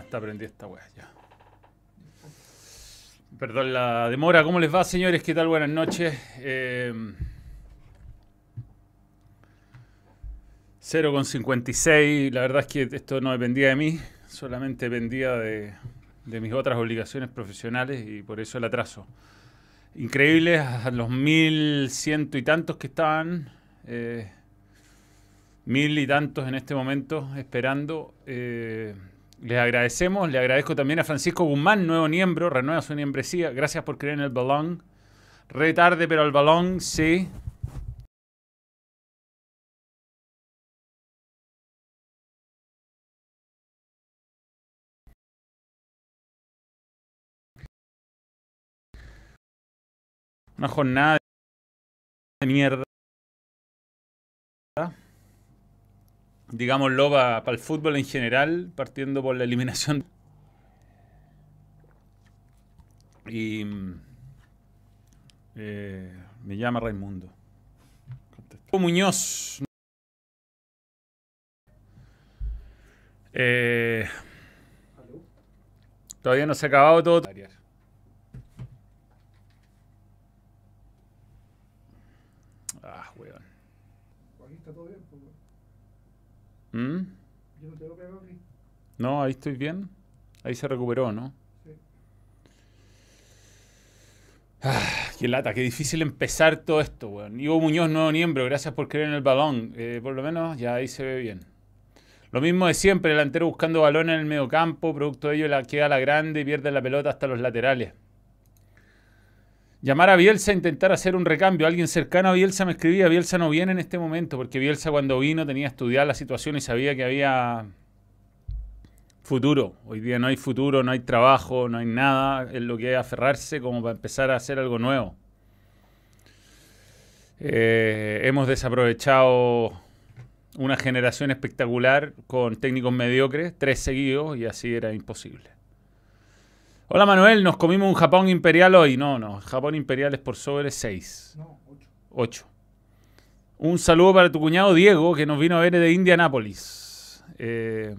Está prendida esta weá, ya. Perdón la demora. ¿Cómo les va, señores? ¿Qué tal? Buenas noches. Eh, 0,56. La verdad es que esto no dependía de mí, solamente dependía de, mis otras obligaciones profesionales y por eso el atraso. Increíble a los mil ciento y tantos que estaban. eh, mil y tantos en este momento esperando. eh, les agradecemos, le agradezco también a Francisco Guzmán, nuevo miembro, renueva su membresía. Gracias por creer en el balón. Re tarde, pero el balón sí. Una jornada de mierda. Digámoslo para el fútbol en general, partiendo por la eliminación. Y eh, me llama Raimundo. Muñoz. Eh, todavía no se ha acabado todo. Ah, weón. Aquí está todo bien, pues, weón. ¿Mm? Yo no tengo pegado aquí. No, ahí estoy bien. Ahí se recuperó, ¿no? Sí. Ah, qué lata, qué difícil empezar todo esto, weón. Ivo Muñoz, nuevo miembro, gracias por creer en el balón. Eh, por lo menos ya ahí se ve bien. Lo mismo de siempre, el delantero buscando balón en el mediocampo, producto de ello la queda la grande y pierde la pelota hasta los laterales. Llamar a Bielsa a intentar hacer un recambio. Alguien cercano a Bielsa me escribía, Bielsa no viene en este momento, porque Bielsa cuando vino tenía estudiada la situación y sabía que había futuro. Hoy día no hay futuro, no hay trabajo, no hay nada en lo que hay aferrarse como para empezar a hacer algo nuevo. Eh, hemos desaprovechado una generación espectacular con técnicos mediocres, tres seguidos, y así era imposible. Hola Manuel, nos comimos un Japón imperial hoy. No, no, Japón imperial es por sobre 6, No, ocho. 8. Un saludo para tu cuñado Diego, que nos vino a ver de Indianápolis. Eh,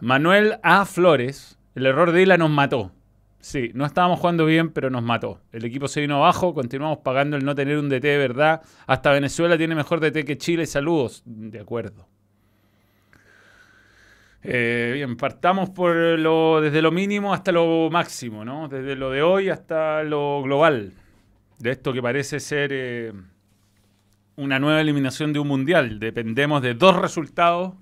Manuel A. Flores, el error de Isla nos mató. Sí, no estábamos jugando bien, pero nos mató. El equipo se vino abajo, continuamos pagando el no tener un DT de verdad. Hasta Venezuela tiene mejor DT que Chile. Saludos. De acuerdo. Eh, bien, partamos por lo, desde lo mínimo hasta lo máximo, ¿no? Desde lo de hoy hasta lo global. De esto que parece ser eh, una nueva eliminación de un mundial. Dependemos de dos resultados.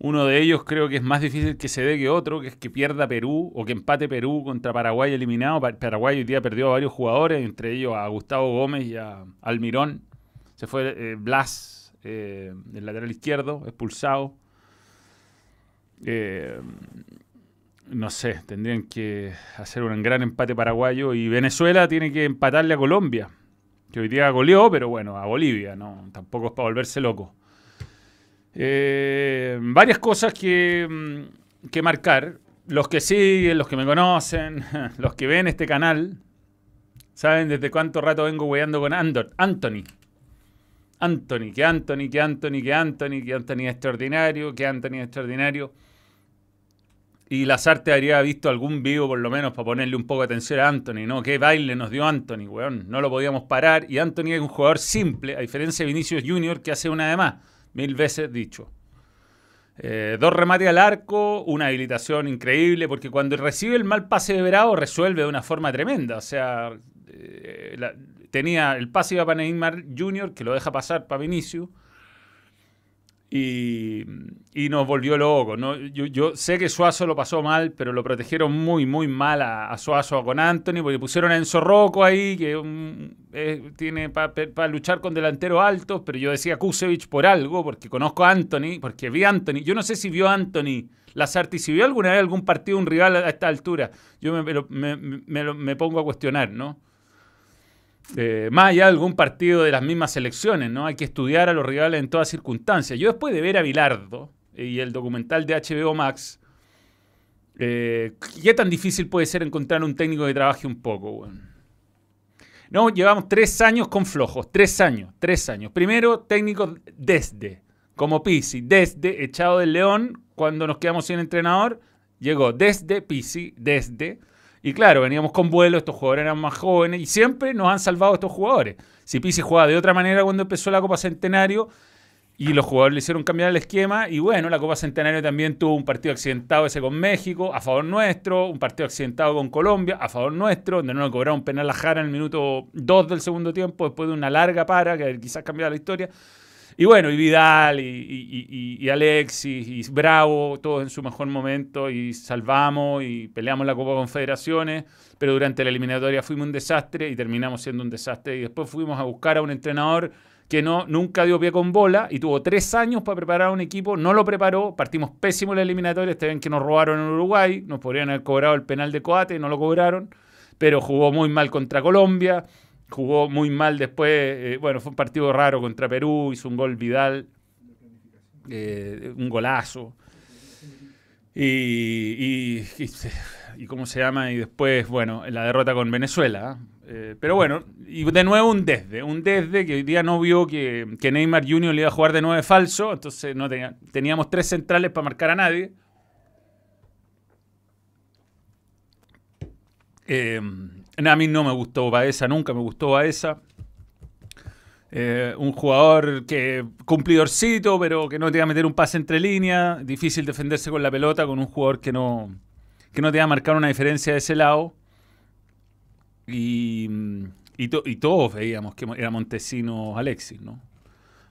Uno de ellos creo que es más difícil que se dé que otro, que es que pierda Perú o que empate Perú contra Paraguay eliminado. Pa- Paraguay hoy día perdió a varios jugadores, entre ellos a Gustavo Gómez y a Almirón. Se fue eh, Blas, eh, el lateral izquierdo, expulsado. Eh, no sé, tendrían que hacer un gran empate paraguayo y Venezuela tiene que empatarle a Colombia, que hoy día goleó, pero bueno, a Bolivia, no, tampoco es para volverse loco. Eh, varias cosas que, mm, que marcar. Los que siguen, los que me conocen, los que ven este canal, saben desde cuánto rato vengo weando con Andor, Anthony. Anthony, que Anthony, que Anthony, que Anthony, que Anthony es extraordinario, que Anthony es extraordinario. Y Lazarte habría visto algún vivo por lo menos para ponerle un poco de atención a Anthony, ¿no? Qué baile nos dio Anthony, weón. No lo podíamos parar. Y Anthony es un jugador simple, a diferencia de Vinicius Junior, que hace una de más. Mil veces dicho. Eh, dos remates al arco, una habilitación increíble, porque cuando recibe el mal pase de Bravo resuelve de una forma tremenda. O sea, eh, tenía el pase iba para Neymar Jr., que lo deja pasar para Vinicius. Y, y nos volvió locos. ¿no? Yo, yo sé que Suazo lo pasó mal, pero lo protegieron muy, muy mal a, a Suazo con Anthony, porque pusieron a Enzo Rocco ahí, que mm, eh, tiene para luchar con delanteros altos, pero yo decía Kusevich por algo, porque conozco a Anthony, porque vi a Anthony. Yo no sé si vio a Anthony Lazarti, si vio alguna vez algún partido, un rival a esta altura. Yo me, me me- me pongo a cuestionar, ¿no? Eh, más allá de algún partido de las mismas selecciones, ¿no? Hay que estudiar a los rivales en todas circunstancias. Yo después de ver a Bilardo y el documental de HBO Max, eh, ¿qué tan difícil puede ser encontrar un técnico que trabaje un poco, weón? No, llevamos tres años con flojos, tres años, tres años. Primero, técnico desde, como Pisi, desde, echado del León, cuando nos quedamos sin entrenador, llegó desde Pisi, desde. Y claro, veníamos con vuelo, estos jugadores eran más jóvenes y siempre nos han salvado estos jugadores. Si Pisi jugaba de otra manera cuando empezó la Copa Centenario, y los jugadores le hicieron cambiar el esquema. Y bueno, la Copa Centenario también tuvo un partido accidentado ese con México, a favor nuestro. Un partido accidentado con Colombia, a favor nuestro, donde no le cobraron penal a Jara en el minuto 2 del segundo tiempo, después de una larga para, que quizás cambiaba la historia. Y bueno, y Vidal, y, Alexis, y Bravo, todos en su mejor momento, y salvamos y peleamos la Copa Confederaciones, pero durante la eliminatoria fuimos un desastre y terminamos siendo un desastre. Y después fuimos a buscar a un entrenador que no, nunca dio pie con bola y tuvo tres años para preparar un equipo, no lo preparó, partimos pésimo la eliminatoria, este ven que nos robaron en Uruguay, nos podrían haber cobrado el penal de Coate, no lo cobraron, pero jugó muy mal contra Colombia, jugó muy mal después, eh, bueno, fue un partido raro contra Perú, hizo un gol Vidal, eh, un golazo. Y, y, cómo se llama, y después, bueno, en la derrota con Venezuela. Eh, pero bueno, y de nuevo un desde, un desde que hoy día no vio que, Neymar Jr. le iba a jugar de nueve falso, entonces no teníamos tres centrales para marcar a nadie. Eh, a mí no me gustó Baeza, nunca me gustó Baeza. Eh, un jugador que cumplidorcito, pero que no te iba a meter un pase entre líneas. Difícil defenderse con la pelota con un jugador que no, que no te iba a marcar una diferencia de ese lado. Y, y, todos veíamos que era Montesino Alexis, ¿no?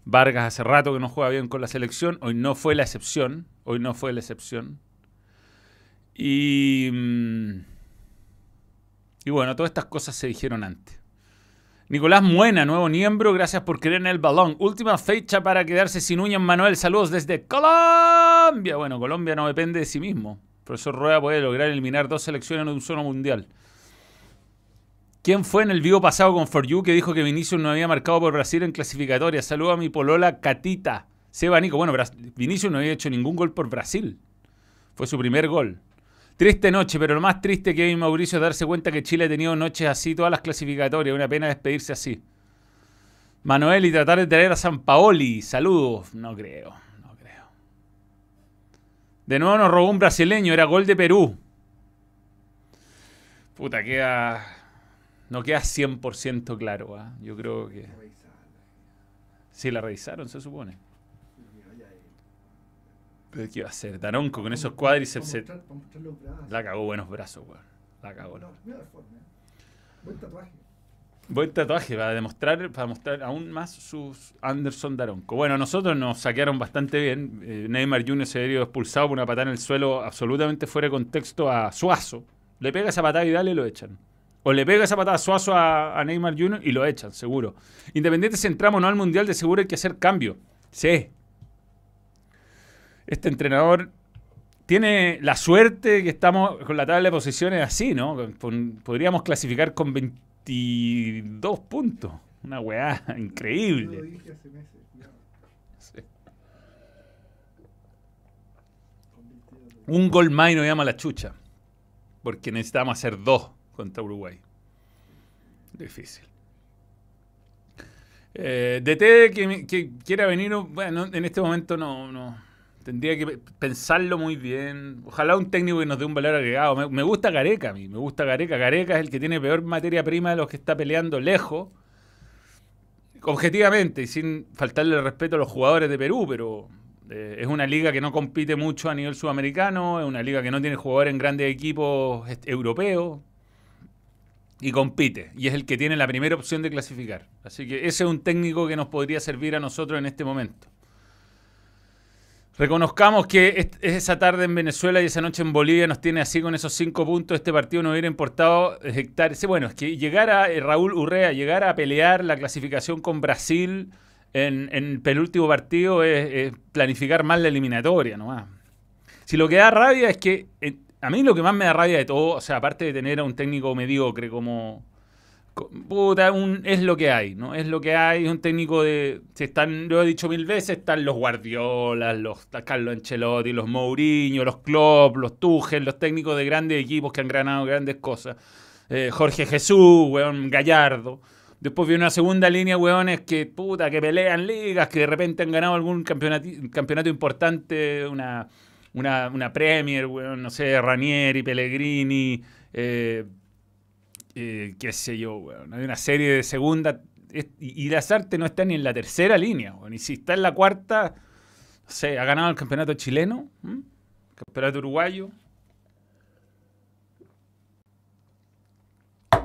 Vargas hace rato que no juega bien con la selección, hoy no fue la excepción, hoy no fue la excepción. Y, mm, y bueno, todas estas cosas se dijeron antes. Nicolás Muena, nuevo miembro, gracias por querer en el balón. Última fecha para quedarse sin uñas, Manuel. Saludos desde Colombia. Bueno, Colombia no depende de sí mismo. profesor Rueda puede lograr eliminar dos selecciones en un solo mundial. ¿Quién fue en el vivo pasado con For You que dijo que Vinicius no había marcado por Brasil en clasificatoria? Saludo a mi polola Catita. Seba Nico. Bueno, Vinicius no había hecho ningún gol por Brasil. Fue su primer gol. Triste noche, pero lo más triste que hay Mauricio es darse cuenta que Chile ha tenido noches así, todas las clasificatorias. Una pena despedirse así. Manuel y tratar de traer a San Paoli. Saludos. No creo, no creo. De nuevo nos robó un brasileño, era gol de Perú. Puta, queda no queda 100% claro. ¿ah? Yo creo que... Sí, la revisaron, se supone. ¿Pero qué iba a hacer? Daronco con esos cuádriceps. La cagó buenos brazos, weón. La cagó. Buen tatuaje. Buen tatuaje para demostrar, para mostrar aún más sus Anderson Daronco. Bueno, nosotros nos saquearon bastante bien. Eh, Neymar Jr. se había expulsado por una patada en el suelo absolutamente fuera de contexto a Suazo. Le pega esa patada y dale y lo echan. O le pega esa patada suazo a, a, Neymar Jr. y lo echan, seguro. Independiente si entramos o no al Mundial, de seguro hay que hacer cambio. Sí. Este entrenador tiene la suerte que estamos con la tabla de posiciones así, ¿no? podríamos clasificar con 22 puntos. Una weá increíble. Un gol más y nos llama la chucha. Porque necesitamos hacer dos contra Uruguay. Difícil. Eh, DT que, que, quiera venir, bueno, en este momento no, no. Tendría que pensarlo muy bien. Ojalá un técnico que nos dé un valor agregado. Me, gusta Gareca a mí, me gusta Gareca. Gareca es el que tiene peor materia prima de los que está peleando lejos. Objetivamente, y sin faltarle el respeto a los jugadores de Perú, pero eh, es una liga que no compite mucho a nivel sudamericano, es una liga que no tiene jugadores en grandes equipos europeos y compite. Y es el que tiene la primera opción de clasificar. Así que ese es un técnico que nos podría servir a nosotros en este momento. Reconozcamos que es esa tarde en Venezuela y esa noche en Bolivia nos tiene así con esos cinco puntos. Este partido no hubiera importado hectáreas. Bueno, es que llegar a eh, Raúl Urrea, llegar a pelear la clasificación con Brasil en, el penúltimo partido es, planificar mal la eliminatoria nomás. Si lo que da rabia es que eh, a mí lo que más me da rabia de todo, o sea, aparte de tener a un técnico mediocre como. Puta, es lo que hay, ¿no? Es lo que hay, es un técnico de. Se están, lo he dicho mil veces, están los Guardiolas, los Carlos Ancelotti, los Mourinho, los Klopp, los Tuchel, los técnicos de grandes equipos que han ganado grandes cosas. Eh, Jorge Jesús, weón, Gallardo. Después viene una segunda línea, weones, que puta, que pelean ligas, que de repente han ganado algún campeonato, campeonato importante, una una, una Premier, weón, no sé, Ranieri, Pellegrini, eh, eh, qué sé yo, weón. Hay una serie de segunda. y, y Lazarte no está ni en la tercera línea, weón. Y si está en la cuarta, no sé, ha ganado el campeonato chileno, ¿m? campeonato uruguayo.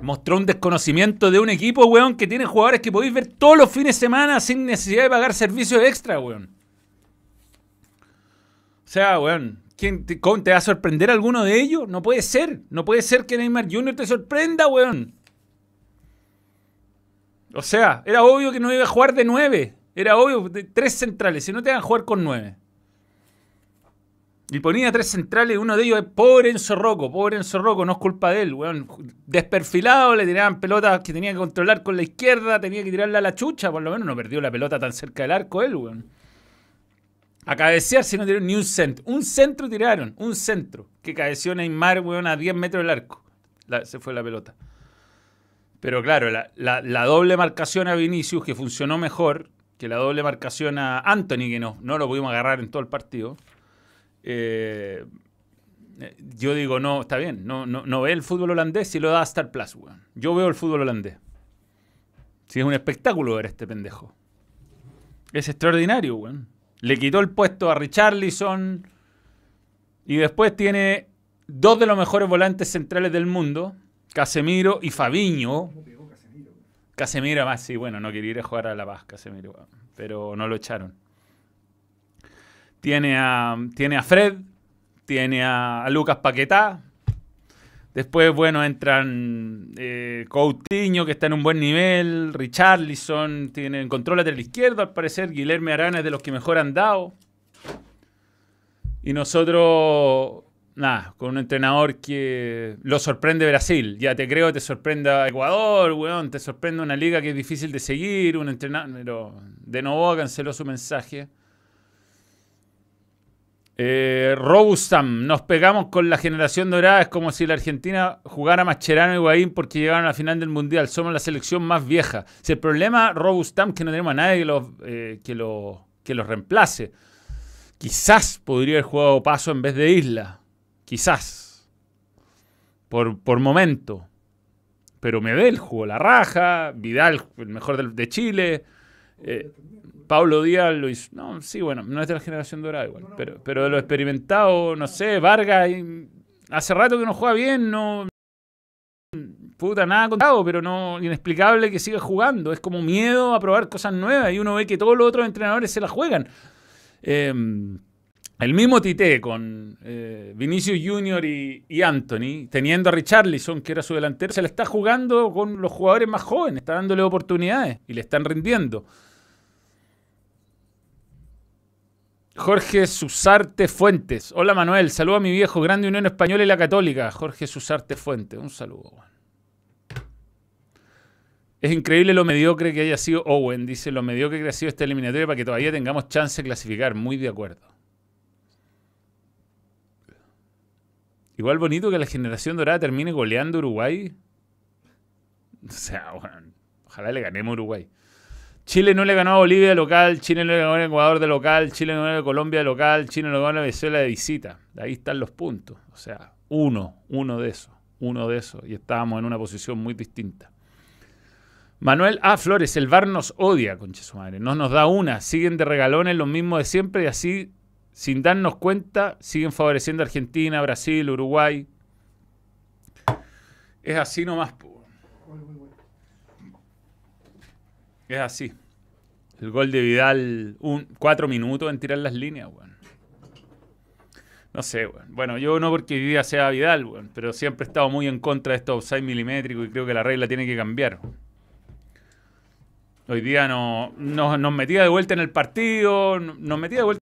Mostró un desconocimiento de un equipo, weón, que tiene jugadores que podéis ver todos los fines de semana sin necesidad de pagar servicios extra, weón. O sea, weón, ¿quién te, cómo te va a sorprender alguno de ellos? No puede ser. No puede ser que Neymar Jr. te sorprenda, weón. O sea, era obvio que no iba a jugar de nueve. Era obvio, de tres centrales, si no te van a jugar con nueve. Y ponía tres centrales, uno de ellos es pobre Enzo Rocco, pobre Enzo Rocco, no es culpa de él, weón. Desperfilado, le tiraban pelotas que tenía que controlar con la izquierda, tenía que tirarla a la chucha, por lo menos no perdió la pelota tan cerca del arco él, weón. A cabecear si no tiraron ni un centro. Un centro tiraron, un centro. Que cabeció Neymar, weón, a 10 metros del arco. Se fue la pelota. Pero claro, la, doble marcación a Vinicius, que funcionó mejor que la doble marcación a Anthony, que no, no lo pudimos agarrar en todo el partido. eh, eh, yo digo, no, está bien, no, no, no ve el fútbol holandés si lo da Star Plus, weón. Yo veo el fútbol holandés. Si es un espectáculo ver este pendejo. Es extraordinario, weón. Le quitó el puesto a Richarlison. Y después tiene dos de los mejores volantes centrales del mundo. Casemiro y Fabiño. ¿Cómo pegó Casemiro? más, sí, bueno, no quería ir a jugar a La Paz, Casemiro, pero no lo echaron. Tiene a, tiene a Fred, tiene a, a Lucas Paquetá. Después, bueno, entran eh, Coutinho, que está en un buen nivel, Richarlison, tiene, encontró lateral izquierdo, al parecer, Guilherme Arana es de los que mejor han dado. Y nosotros, nada, con un entrenador que lo sorprende Brasil. Ya te creo, te sorprenda Ecuador, weón, te sorprende una liga que es difícil de seguir, un entrenador, pero de nuevo canceló su mensaje. Eh, Robustam, nos pegamos con la generación dorada, es como si la Argentina jugara Mascherano y Higuaín porque llegaron a la final del Mundial, somos la selección más vieja. Si el problema, Robustam, que no tenemos a nadie que los, eh, que lo- que reemplace. Quizás podría haber jugado Paso en vez de Isla. Quizás. Por, por momento. Pero Medel jugó la raja. Vidal, el mejor del- de Chile. eh, Pablo Díaz lo hizo. No, sí, bueno, no es de la generación dorada igual. Pero, pero de lo experimentado, no sé, Vargas. hace rato que no juega bien, no. Puta, nada contado, pero no. Inexplicable que siga jugando. Es como miedo a probar cosas nuevas. Y uno ve que todos los otros entrenadores se la juegan. Eh, el mismo Tite con eh, Vinicius Junior y, Anthony, teniendo a Richarlison, que era su delantero, se le está jugando con los jugadores más jóvenes, está dándole oportunidades y le están rindiendo. Jorge Susarte Fuentes. Hola Manuel, saludo a mi viejo, Grande Unión Española y la Católica. Jorge Susarte Fuentes, un saludo. Es increíble lo mediocre que haya sido Owen, dice, lo mediocre que ha sido esta eliminatoria para que todavía tengamos chance de clasificar. Muy de acuerdo. Igual bonito que la generación dorada termine goleando Uruguay. O sea, ojalá le ganemos Uruguay. Chile no le ganó a Bolivia de local, Chile no le ganó a Ecuador de local, Chile no le ganó a Colombia de local, Chile no le ganó a Venezuela de visita. Ahí están los puntos. O sea, uno, uno de esos, uno de esos. Y estábamos en una posición muy distinta. Manuel A. Flores, el VAR nos odia, conche su madre. No nos da una. Siguen de regalones los mismos de siempre y así, sin darnos cuenta, siguen favoreciendo a Argentina, Brasil, Uruguay. Es así nomás, po. Gol muy bueno. Es así. El gol de Vidal, un, cuatro minutos en tirar las líneas, weón. No sé, weón. Bueno, yo no porque día sea Vidal, weón, pero siempre he estado muy en contra de estos offside milimétricos y creo que la regla tiene que cambiar. Hoy día no, no- nos metía de vuelta en el partido, no- nos metía de vuelta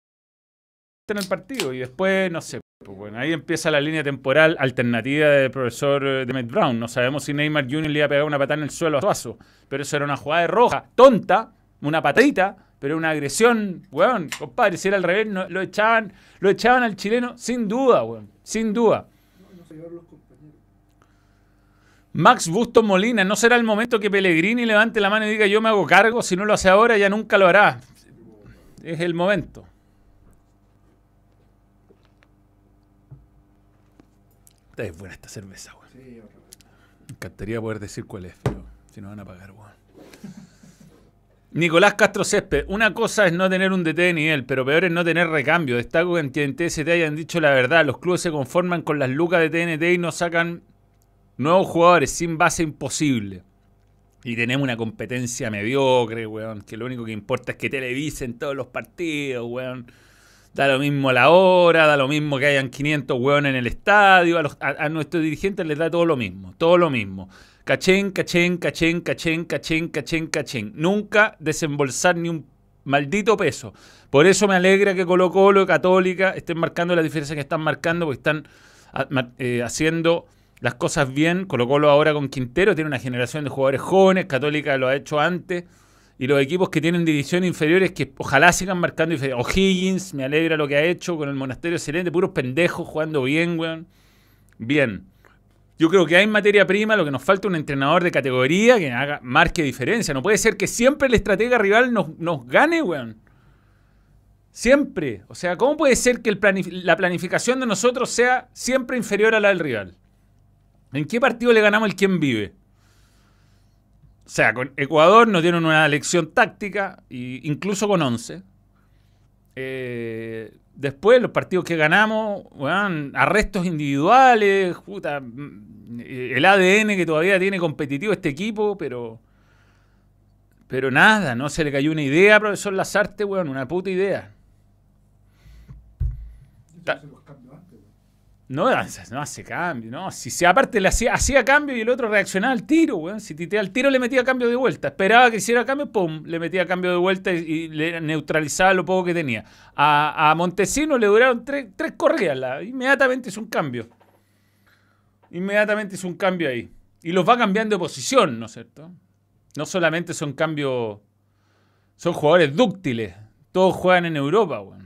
en el partido y después, no sé, pues bueno, ahí empieza la línea temporal alternativa del profesor eh, Demet Brown. No sabemos si Neymar Jr. le iba a pegar una patada en el suelo a Suazo, pero eso era una jugada de roja, tonta, una patadita, pero una agresión, weón, compadre, si era al revés, no- lo, echaban, lo echaban al chileno sin duda, weón, sin duda. Max Bustos Molina, ¿no será el momento que Pellegrini levante la mano y diga yo me hago cargo? Si no lo hace ahora, ya nunca lo hará. Es el momento. Esta es buena esta cerveza, weón. Sí. Me encantaría poder decir cuál es, pero si no van a pagar, weón. Nicolás Castro Césped, una cosa es no tener un DT de nivel, pero peor es no tener recambio. Destaco que en TNT te hayan dicho la verdad. Los clubes se conforman con las lucas de TNT y no sacan nuevos jugadores sin base imposible. Y tenemos una competencia mediocre, weón, que lo único que importa es que televisen todos los partidos, weón. Da lo mismo la hora, da lo mismo que hayan 500 weón en el estadio. A, los- a- nuestros dirigentes les da todo lo mismo, todo lo mismo. Cachén, cachén, cachén, cachén, cachén, cachén, cachén. Nunca desembolsar ni un maldito peso. Por eso me alegra que Colo Colo y Católica estén marcando la diferencia que están marcando, porque están eh, haciendo las cosas bien. Colo Colo ahora con Quintero tiene una generación de jugadores jóvenes, Católica lo ha hecho antes. Y los equipos que tienen divisiones inferiores que ojalá sigan marcando diferencia. O'Higgins, me alegra lo que ha hecho con el Monasterio Excelente, puros pendejos jugando bien, weón. Bien. Yo creo que hay materia prima, lo que nos falta es un entrenador de categoría que haga, marque diferencia. No puede ser que siempre el estratega rival nos, gane, weón. Siempre. O sea, ¿cómo puede ser que la planificación de nosotros sea siempre inferior a la del rival? ¿En qué partido le ganamos el quien vive? O sea, con Ecuador nos dieron una lección táctica, incluso con 11. Eh, después, los partidos que ganamos, weón, arrestos individuales, puta, mm, el ADN que todavía tiene competitivo este equipo, pero. Pero nada, no se le cayó una idea, profesor Lazarte, weón, una puta idea. Ta- hice los cambios antes, weón. No, no hace cambio, no. Si se aparte le hacía, hacía cambio y el otro reaccionaba al tiro, weón. Si titea al tiro le metía cambio de vuelta. Esperaba que hiciera cambio, pum, le metía cambio de vuelta y, le neutralizaba lo poco que tenía. A, a Montesino le duraron tres, tres corridas. inmediatamente hizo un cambio. Inmediatamente hizo un cambio ahí. Y los va cambiando de posición, ¿no es cierto? No solamente son cambios. Son jugadores dúctiles. Todos juegan en Europa, weón.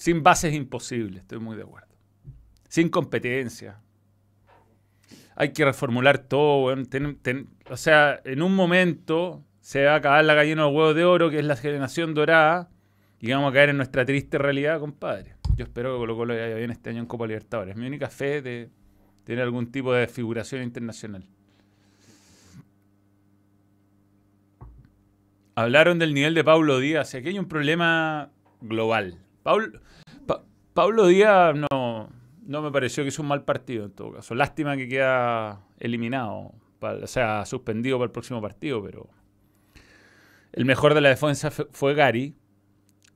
Sin base es imposible, estoy muy de acuerdo. Sin competencia. Hay que reformular todo, o sea, en un momento se va a acabar la gallina de huevos de oro, que es la generación dorada, y vamos a caer en nuestra triste realidad, compadre. Yo espero que Colo Colo vaya bien este año en Copa Libertadores. Mi única fe de tener algún tipo de figuración internacional. Hablaron del nivel de Pablo Díaz. Aquí hay un problema global. Paul- Pa- Pablo Díaz no, no me pareció que hizo un mal partido en todo caso. Lástima que queda eliminado, o sea, suspendido para el próximo partido, pero el mejor de la defensa fe- fue Gary.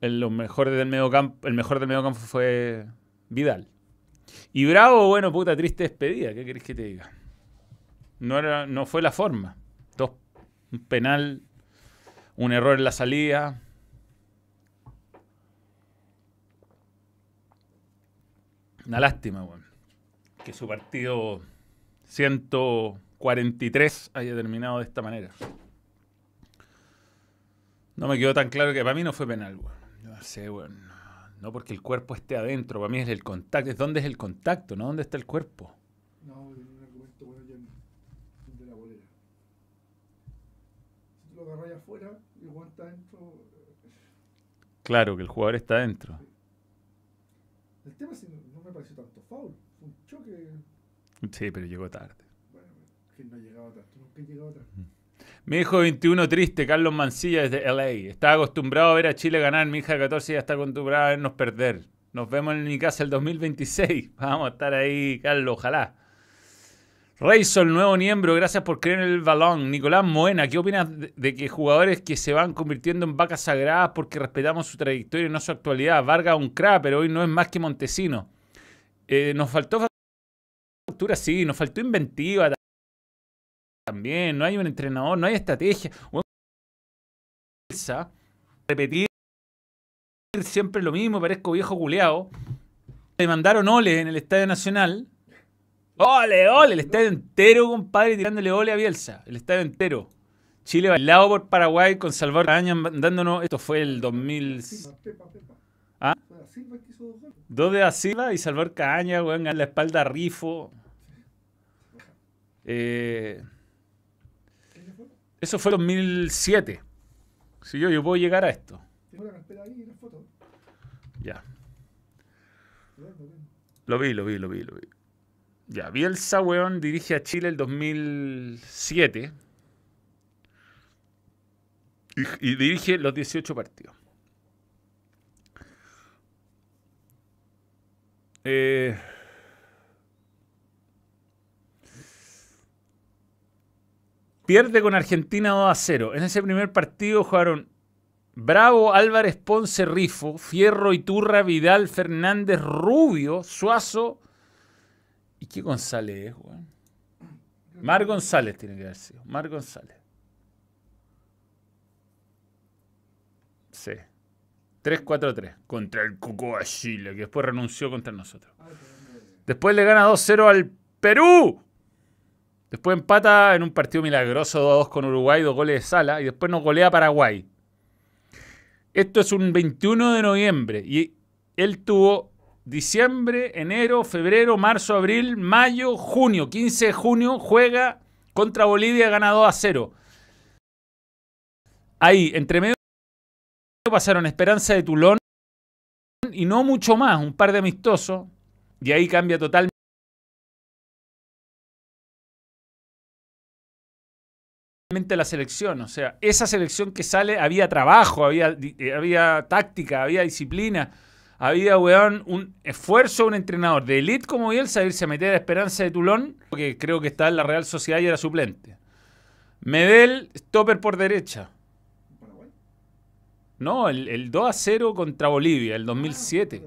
El, mejor del mediocampo, el mejor del fue Vidal. Y Bravo, bueno, puta triste despedida, ¿qué querés que te diga? No, era, no fue la forma. Dos, un penal, un error en la salida. Una lástima, weón. Que su partido 143 haya terminado de esta manera. No me quedó tan claro que para mí no fue penal, weón. No sé, weón. No porque el cuerpo esté adentro, para mí es el contacto. Es dónde es el contacto, ¿no? ¿Dónde está el cuerpo? No, un argumento bueno ya de la bolera. Si tú lo agarras afuera y el está adentro. eh, Claro, que el jugador está adentro. El tema es que no, no me pareció tanto foul. Fue un choque. Sí, pero llegó tarde. Bueno, que no ha llegado atrás. Tú nunca has llegado atrás. Mi hijo de 21 triste, Carlos Mancilla desde LA. Estaba acostumbrado a ver a Chile ganar. Mi hija de 14 ya está acostumbrada a vernos perder. Nos vemos en mi casa el 2026. Vamos a estar ahí, Carlos, ojalá. Rayson, nuevo miembro, gracias por creer en el balón. Nicolás Moena, ¿qué opinas de, de que jugadores que se van convirtiendo en vacas sagradas porque respetamos su trayectoria y no su actualidad? Vargas un crack, pero hoy no es más que Montesino. Eh, nos faltó sí, nos faltó inventiva también, no hay un entrenador, no hay estrategia. Repetir siempre lo mismo, parezco viejo culeado. Le mandaron ole en el Estadio Nacional. Ole, ole, el estadio entero, compadre, tirándole ole a Bielsa. El estadio entero. Chile bailado por Paraguay con Salvador Caña dándonos. Esto fue el 2000. Silva, Pepa, Pepa. ¿Ah? Silva dos de Asila y Salvador Caña, weón, en la espalda a Rifo. Eh, eso fue 2007. Si yo, yo puedo llegar a esto. Tengo la carpeta ahí y la foto. Ya. Lo vi, lo vi, lo vi, lo vi. Ya, Bielsa, weón, dirige a Chile el 2007. Y, y dirige los 18 partidos. Eh, pierde con Argentina 2 a 0. En ese primer partido jugaron Bravo, Álvarez, Ponce, Rifo, Fierro, Iturra, Vidal, Fernández, Rubio, Suazo. ¿Y qué González es, weón? Mar González tiene que haber sido. Mar González. Sí. 3-4-3 contra el Cocoa Chile, que después renunció contra nosotros. Después le gana 2-0 al Perú. Después empata en un partido milagroso 2-2 con Uruguay, dos goles de sala, y después nos golea Paraguay. Esto es un 21 de noviembre y él tuvo diciembre, enero, febrero, marzo, abril, mayo, junio. 15 de junio juega contra Bolivia, gana 2 a 0. Ahí, entre medio pasaron Esperanza de Tulón y no mucho más, un par de amistosos, y ahí cambia totalmente la selección. O sea, esa selección que sale, había trabajo, había, eh, había táctica, había disciplina, había, weón, un esfuerzo de un entrenador de elite como Bielsa irse a meter a Esperanza de Tulón, que creo que está en la Real Sociedad y era suplente. Medel, stopper por derecha. No, el, 2 a 0 contra Bolivia, el 2007.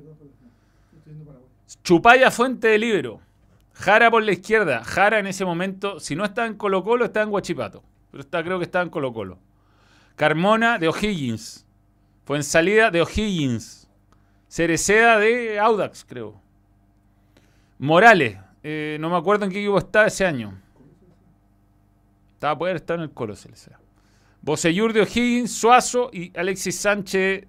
Chupaya Fuente de Libro. Jara por la izquierda. Jara en ese momento, si no está en Colo Colo, está en Guachipato. Pero está, creo que está en Colo Colo. Carmona de O'Higgins. Fue en salida de O'Higgins. Cereceda de Audax, creo. Morales. Eh, no me acuerdo en qué equipo está ese año. Estaba poder estar en el Colo Cereceda. Boseyur de O'Higgins, Suazo y Alexis Sánchez.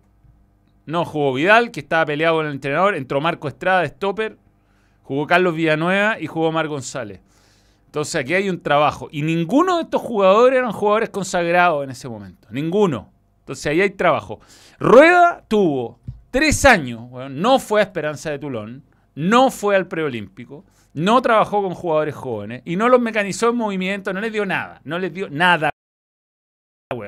No jugó Vidal, que estaba peleado con el entrenador. Entró Marco Estrada de stopper. Jugó Carlos Villanueva y jugó Mar González. Entonces aquí hay un trabajo. Y ninguno de estos jugadores eran jugadores consagrados en ese momento. Ninguno. Entonces ahí hay trabajo. Rueda tuvo tres años. no fue a Esperanza de Tulón. No fue al preolímpico. No trabajó con jugadores jóvenes. Y no los mecanizó en movimiento. No les dio nada. No les dio nada.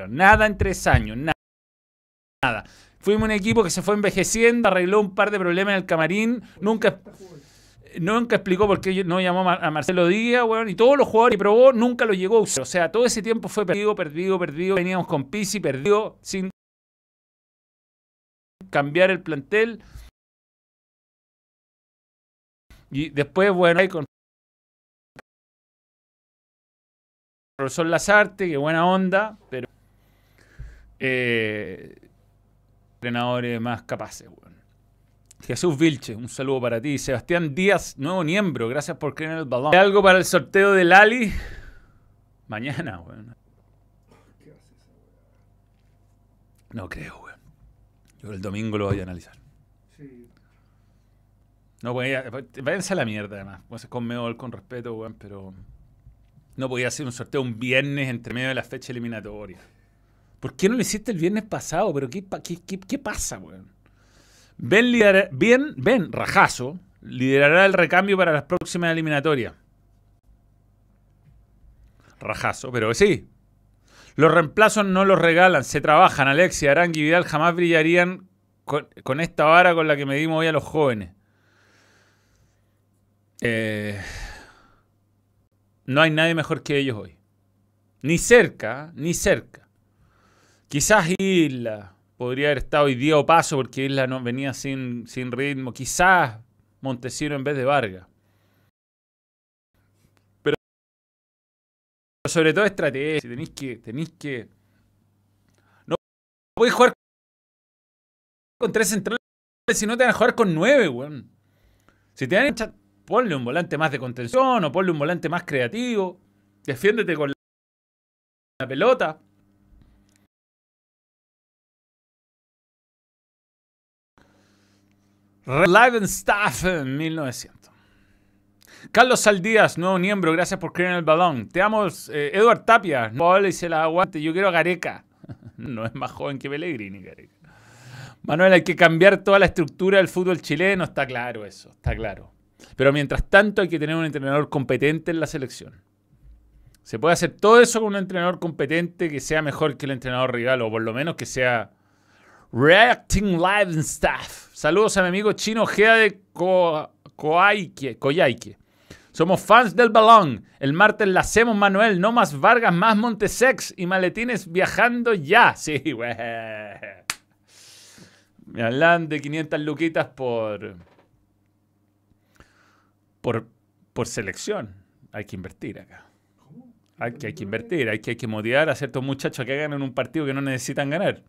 Nada en tres años, nada. Fuimos un equipo que se fue envejeciendo, arregló un par de problemas en el camarín, nunca, nunca explicó por qué no llamó a Marcelo Díaz, weón, y todos los jugadores que probó nunca lo llegó a usar. O sea, todo ese tiempo fue perdido, perdido, perdido. Veníamos con Pisi, perdido, sin cambiar el plantel. Y después, bueno, hay con profesor Lazarte, qué buena onda, pero eh, entrenadores más capaces. Jesús Vilche, un saludo para ti. Sebastián Díaz, nuevo miembro, gracias por creer en el balón. ¿Hay algo para el sorteo del Ali? Mañana, weón. No creo, weón. Yo el domingo lo voy a analizar. Sí. No, pues, váyanse a la mierda, además. Pues, con mejor, con respeto, weón, pero no podía hacer un sorteo un viernes entre medio de la fecha eliminatoria. ¿Por qué no lo hiciste el viernes pasado? ¿Pero qué, qué, pasa, weón? Ben, bien, ben Rajazo liderará el recambio para las próximas eliminatorias. Rajazo, pero sí. Los reemplazos no los regalan, se trabajan. Alexia, Arangui y Vidal jamás brillarían con, con, esta vara con la que medimos hoy a los jóvenes. Eh, no hay nadie mejor que ellos hoy. Ni cerca, ni cerca. Quizás Isla podría haber estado hoy día o paso porque Isla no, venía sin, sin ritmo. Quizás Montesino en vez de Vargas. Pero sobre todo estrategia. Tenéis que, tenéis que. No podéis jugar con tres centrales si no te van a jugar con nueve, weón. Si te dan ponle un volante más de contención o ponle un volante más creativo. Defiéndete con la pelota. Live Staff en 1900. Carlos Saldías, nuevo miembro, gracias por creer en el balón. Te amo, eh, Tapia, no y se la aguante, yo quiero a Gareca. no es más joven que Pellegrini, Gareca. Manuel, hay que cambiar toda la estructura del fútbol chileno, está claro eso, está claro. Pero mientras tanto hay que tener un entrenador competente en la selección. Se puede hacer todo eso con un entrenador competente que sea mejor que el entrenador rival, o por lo menos que sea Reacting Live and Staff. Saludos a mi amigo chino Gea de Coyhaique. Somos fans del balón. El martes la hacemos, Manuel. No más Vargas, más Montesex y maletines viajando ya. Sí, güey. Me hablan de 500 luquitas por, por, selección. Hay que invertir acá. Hay que, invertir, hay que, hay que motivar a ciertos muchachos que ganen un partido que no necesitan ganar.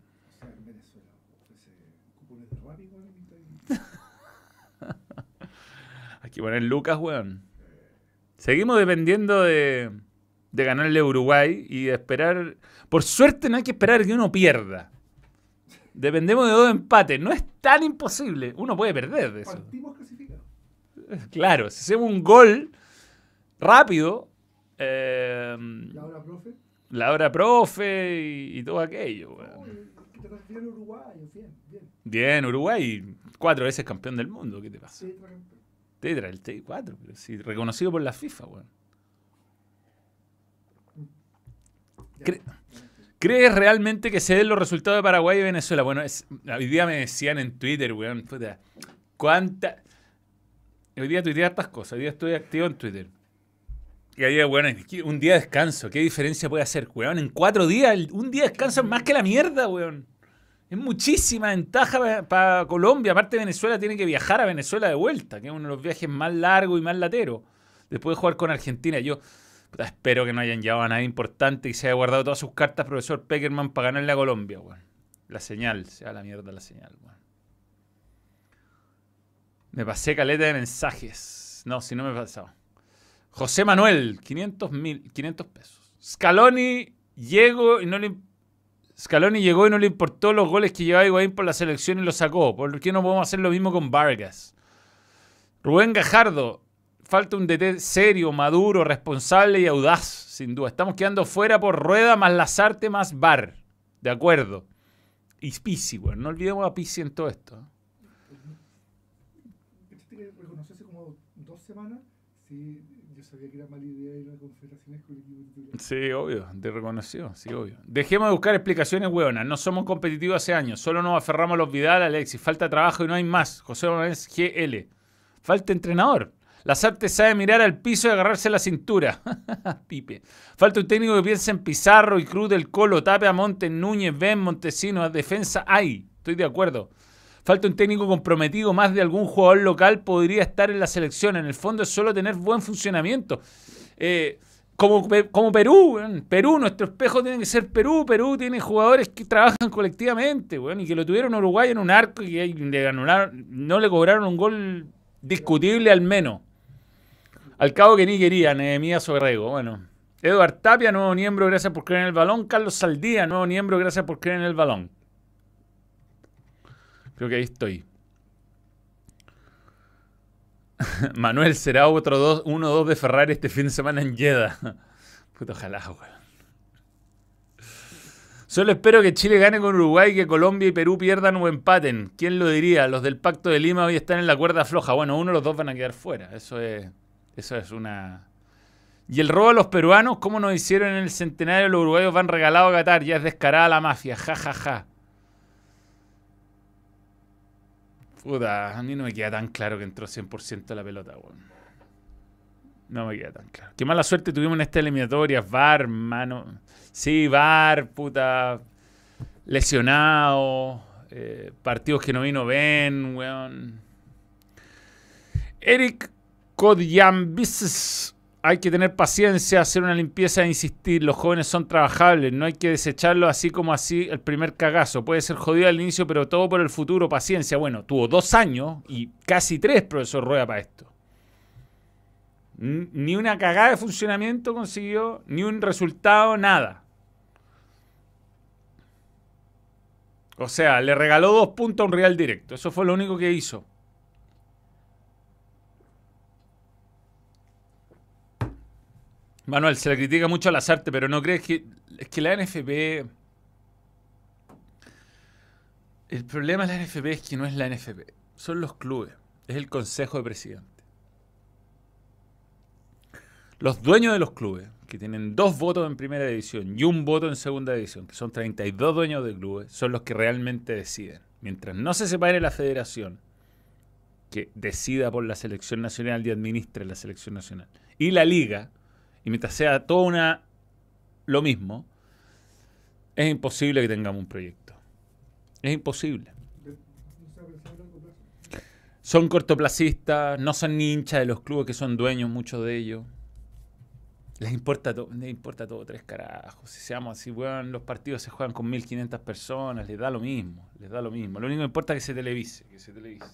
hay que poner Lucas, weón. Seguimos dependiendo de, de ganarle a Uruguay y de esperar. Por suerte no hay que esperar que uno pierda. Dependemos de dos empates. No es tan imposible. Uno puede perder de eso. Partimos clasificados. Claro, si hacemos un gol rápido, eh, La hora, profe. la hora profe y, y todo aquello. weón. No, a Uruguay. Bien, bien. Bien, Uruguay, cuatro veces campeón del mundo. ¿Qué te pasa? Sí, por ejemplo. Tetra, el T4, pero sí, reconocido por la FIFA, weón. Cre- ¿Crees realmente que se den los resultados de Paraguay y Venezuela? Bueno, es- hoy día me decían en Twitter, weón, puta, ¿cuánta? Hoy día tuiteé estas cosas, hoy día estoy activo en Twitter. Y ahí, bueno, un día de descanso, ¿qué diferencia puede hacer, weón? En cuatro días, un día de descanso es más que la mierda, weón. Es muchísima ventaja para Colombia. Aparte, Venezuela tiene que viajar a Venezuela de vuelta, que es uno de los viajes más largos y más lateros. Después de jugar con Argentina, yo espero que no hayan llevado a nada importante y se haya guardado todas sus cartas, profesor Peckerman, para ganarle a Colombia, weón. La señal, sea la mierda la señal, weón. Me pasé caleta de mensajes. No, si no me he pasado. José Manuel, 500, mil, 500 pesos. Scaloni llegó y no le Scaloni llegó y no le importó los goles que llevaba Higuaín por la selección y lo sacó. ¿Por qué no podemos hacer lo mismo con Vargas? Rubén Gajardo, falta un DT serio, maduro, responsable y audaz, sin duda. Estamos quedando fuera por Rueda más Lazarte más Bar. De acuerdo. Y Pizzi, weón. No olvidemos a Pizzi en todo esto. ¿eh? ¿Cachaste que reconoció hace como dos semanas? Sí, que era mala idea ir a confederaciones con el. Sí, obvio, te reconoció, sí, obvio. Dejemos de buscar explicaciones hueonas, no somos competitivos hace años, solo nos aferramos a los Vidal, Alexis, falta trabajo y no hay más. José Morales GL. Falta entrenador. Lazarte sabe mirar al piso y agarrarse la cintura. Pipe. Falta un técnico que piense en Pizarro y Cruz del Colo, tape a Montes, Núñez, Ben, Montesino, a defensa hay. Estoy de acuerdo. Falta un técnico comprometido, más de algún jugador local podría estar en la selección. En el fondo es solo tener buen funcionamiento. Eh, como, como Perú. Perú, nuestro espejo tiene que ser Perú. Perú tiene jugadores que trabajan colectivamente, weón, y que lo tuvieron Uruguay en un arco y le no le cobraron un gol discutible al menos. Al cabo que ni quería, Nehemías Orrego. Bueno, Eduard Tapia, nuevo miembro, gracias por creer en el balón. Carlos Saldía, nuevo miembro, gracias por creer en el balón. Creo que ahí estoy. Manuel será otro 1-2 de Ferrari este fin de semana en Jeddah. Puta, ojalá, weón. Solo espero que Chile gane con Uruguay y que Colombia y Perú pierdan o empaten. ¿Quién lo diría? Los del Pacto de Lima hoy están en la cuerda floja. Bueno, uno de los dos van a quedar fuera. Eso es, eso es una... Y el robo a los peruanos, ¿cómo nos hicieron en el centenario? Los uruguayos van regalados a Qatar. Ya es descarada la mafia. Ja, ja, ja. Puta, a mí no me queda tan claro que entró 100% la pelota, weón. No me queda tan claro. Qué mala suerte tuvimos en esta eliminatoria. VAR, mano. Sí, VAR, puta. Lesionado. eh, partidos que no vino Ben, weón. Eric Kodiambises. Hay que tener paciencia, hacer una limpieza e insistir. Los jóvenes son trabajables, no hay que desecharlos así como así el primer cagazo. Puede ser jodido al inicio, pero todo por el futuro. Paciencia. Bueno, tuvo dos años y casi tres, profesor Rueda, para esto. Ni una cagada de funcionamiento consiguió, ni un resultado, nada. O sea, le regaló dos puntos a un Real Directo. Eso fue lo único que hizo. Manuel, se le critica mucho a Lazarte, pero no crees que. Es que la NFP. El problema de la NFP es que no es la NFP, son los clubes, es el Consejo de Presidentes. Los dueños de los clubes, que tienen dos votos en primera división y un voto en segunda división, que son 32 dueños de clubes, son los que realmente deciden. Mientras no se separe la federación, que decida por la selección nacional y administre la selección nacional, y la liga, y mientras sea toda una lo mismo, es imposible que tengamos un proyecto. Es imposible. Son cortoplacistas, no son ni hinchas de los clubes que son dueños, muchos de ellos. Les importa, to- les importa todo tres carajos. Si seamos así, weón, los partidos se juegan con 1500 personas, les da lo mismo, les da lo mismo. Lo único que importa es que se televise, que se televise.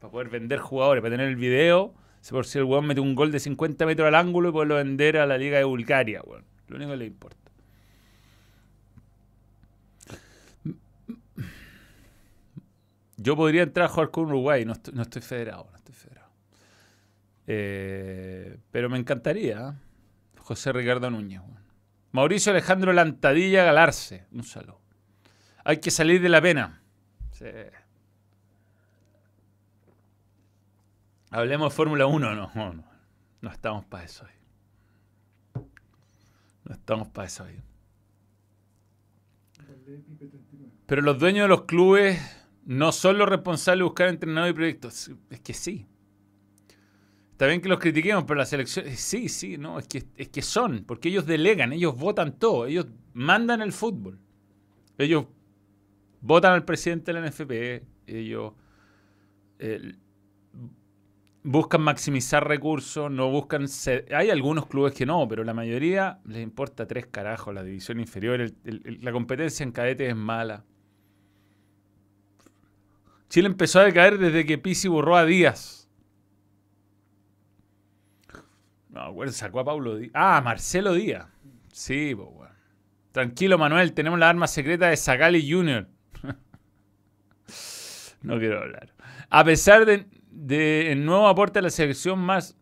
Para poder vender jugadores, para tener el video, por si el weón mete un gol de 50 metros al ángulo y poderlo vender a la Liga de Bulgaria, weón. Lo único que le importa. Yo podría entrar a jugar con Uruguay, no estoy, federado, no estoy federado. Eh, pero me encantaría. ¿eh? José Ricardo Núñez. Mauricio Alejandro Lantadilla Galarce. Un saludo. Hay que salir de la pena. Sí. Hablemos de Fórmula 1. No, no, no. No estamos para eso hoy. No estamos para eso hoy. Valdé Pipe 39. Pero los dueños de los clubes no son los responsables de buscar entrenadores y proyectos. Es que sí. Está bien que los critiquemos, pero la selección. Sí, sí, no, es que, es que son, porque ellos delegan, ellos votan todo, ellos mandan el fútbol. Ellos votan al presidente de la NFP, ellos eh, buscan maximizar recursos, no buscan. Hay algunos clubes que no, pero la mayoría les importa tres carajos la división inferior. la competencia en cadetes es mala. Chile empezó a decaer desde que Pizzi borró a Díaz. No, bueno, sacó a Paulo Díaz. Ah, Marcelo Díaz. Sí, pues, bueno. Tranquilo, Manuel, tenemos la arma secreta de Zagali Jr. no quiero hablar. A pesar de, de nuevo aporte a la selección más.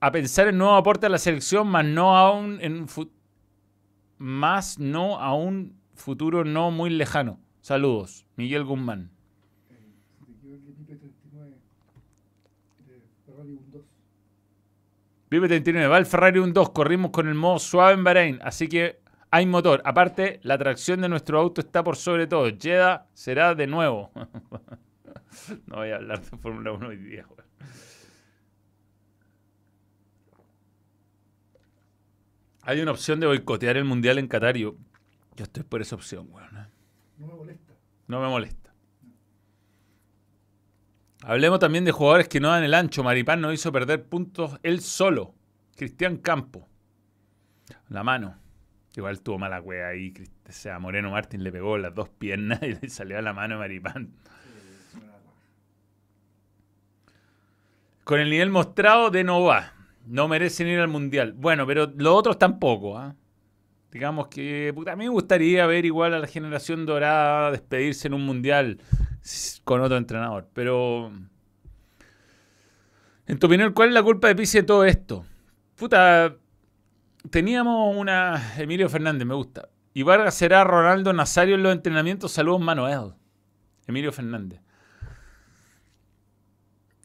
A pensar en nuevo aporte a la selección, más no aún en más no a un futuro no muy lejano. Saludos, Miguel Guzmán. Si te equivocas, Pipe 39 de Ferrari un 2. Vive 39, va el Ferrari un 2, corrimos con el modo suave en Bahrein, así que hay motor. Aparte, la tracción de nuestro auto está por sobre todo. Jeddah será de nuevo. no voy a hablar de Fórmula 1 hoy día, weón. Hay una opción de boicotear el Mundial en Qatar y yo, estoy por esa opción. ¿eh? No me molesta. No me molesta. Hablemos también de jugadores que no dan el ancho. Maripán nos hizo perder puntos él solo. Cristian Campo. La mano. Igual tuvo mala wea ahí. O sea, Moreno Martín le pegó las dos piernas y le salió a la mano a Maripán. Eh, me da raja. Con el nivel mostrado de no va. No merecen ir al mundial. Bueno, pero los otros tampoco. ¿ah? Digamos que a mí me gustaría ver igual a la generación dorada despedirse en un mundial con otro entrenador. Pero. En tu opinión, ¿cuál es la culpa de Pizzi de todo esto? Puta. Teníamos una. Emilio Fernández, me gusta. Y Vargas será Ronaldo Nazario en los entrenamientos. Saludos, Manuel. Emilio Fernández.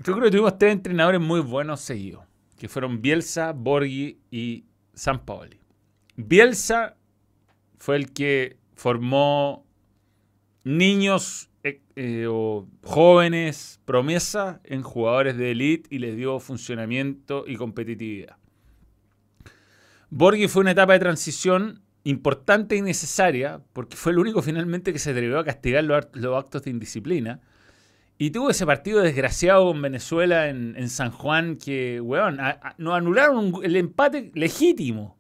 Creo que tuvimos tres entrenadores muy buenos seguidos, que fueron Bielsa, Borghi y Sampaoli. Bielsa fue el que formó niños eh, eh, o jóvenes promesa en jugadores de elite y les dio funcionamiento y competitividad. Borghi fue una etapa de transición importante y necesaria porque fue el único finalmente que se atrevió a castigar los actos de indisciplina. Y tuvo ese partido desgraciado con Venezuela en, en San Juan que, weón, a- a- nos anularon un- el empate legítimo.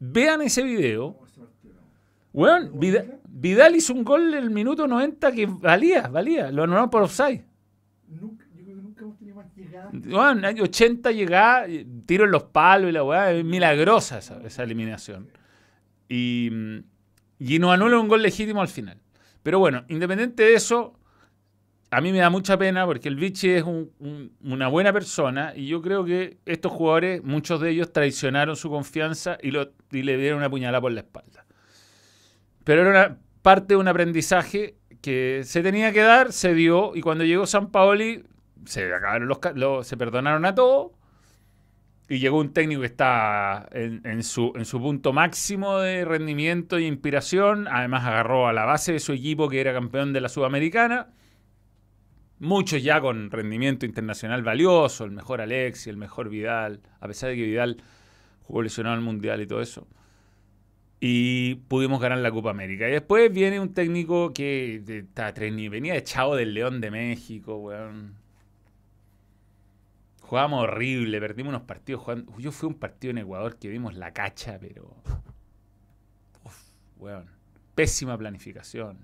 Vean ese video. Weón, Vida- Vidal hizo un gol en el minuto 90 que valía, valía. Lo anularon por offside. Nunca, yo creo que nunca hemos tenido más llegadas. Weón, año 80 llegaba, eh, tiro en los palos y la weá, es milagrosa esa, esa eliminación. Y, y nos anula un gol legítimo al final. Pero bueno, independiente de eso, a mí me da mucha pena porque el Vichy es un- un- una buena persona y yo creo que estos jugadores, muchos de ellos traicionaron su confianza y, y le dieron una puñalada por la espalda. Pero era una parte de un aprendizaje que se tenía que dar, se dio, y cuando llegó San Paoli, se acabaron los, se perdonaron a todos, y llegó un técnico que está en, su, en su punto máximo de rendimiento e inspiración, además agarró a la base de su equipo que era campeón de la Sudamericana, muchos ya con rendimiento internacional valioso, el mejor Alexi, el mejor Vidal, a pesar de que Vidal jugó lesionado al Mundial y todo eso. Y pudimos ganar la Copa América. Y después viene un técnico que está a tres venía echado del León de México, weón. Jugábamos horrible, perdimos unos partidos jugando. Yo fui a un partido en Ecuador que vimos la cacha, pero. Uf, weón. Pésima planificación.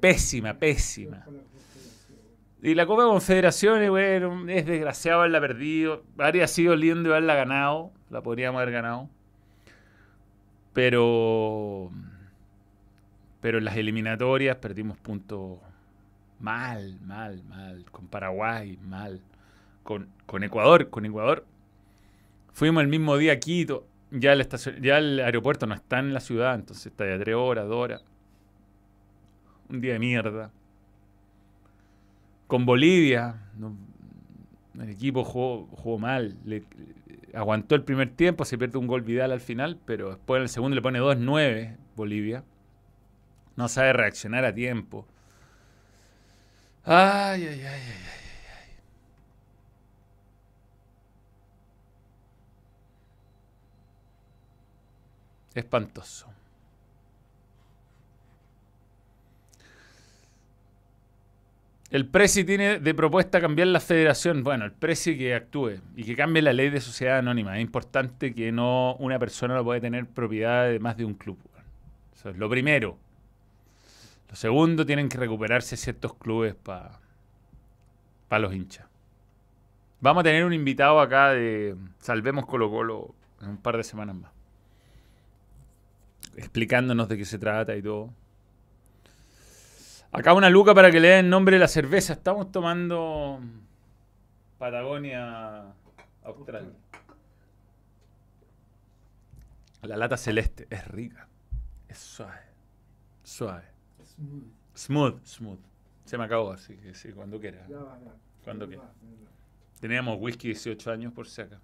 Pésima, pésima. Y la Copa de Confederaciones, bueno, es desgraciado haberla perdido. Habría sido lindo haberla ganado. La podríamos haber ganado. Pero. Pero en las eliminatorias perdimos puntos mal, mal, mal. Con Paraguay, mal. Con, con Ecuador, con Ecuador. Fuimos el mismo día a Quito. Ya el, estacion- ya el aeropuerto no está en la ciudad, entonces está ya tres horas, dos horas. Un día de mierda. Con Bolivia, el equipo jugó, jugó mal. Le- aguantó el primer tiempo, se pierde un gol Vidal al final, pero después en el segundo le pone 2-9 Bolivia. No sabe reaccionar a tiempo. Ay, ay, ay, ay, ay. Espantoso. El Presi tiene de propuesta cambiar la federación. Bueno, el Presi que actúe y que cambie la ley de sociedad anónima. Es importante que no una persona no puede tener propiedad de más de un club. Eso es lo primero. Lo segundo, tienen que recuperarse ciertos clubes para los hinchas. Vamos a tener un invitado acá de Salvemos Colo Colo en un par de semanas más. Explicándonos de qué se trata y todo. Acá una luca para que le den nombre a la cerveza. Estamos tomando Patagonia Austral. La lata celeste es rica. Es suave. Suave. Smooth. Smooth, smooth. Se me acabó, así que sí, cuando quiera. Ya va, ya. Cuando quiera. va, va. Teníamos whisky 18 años por si acá.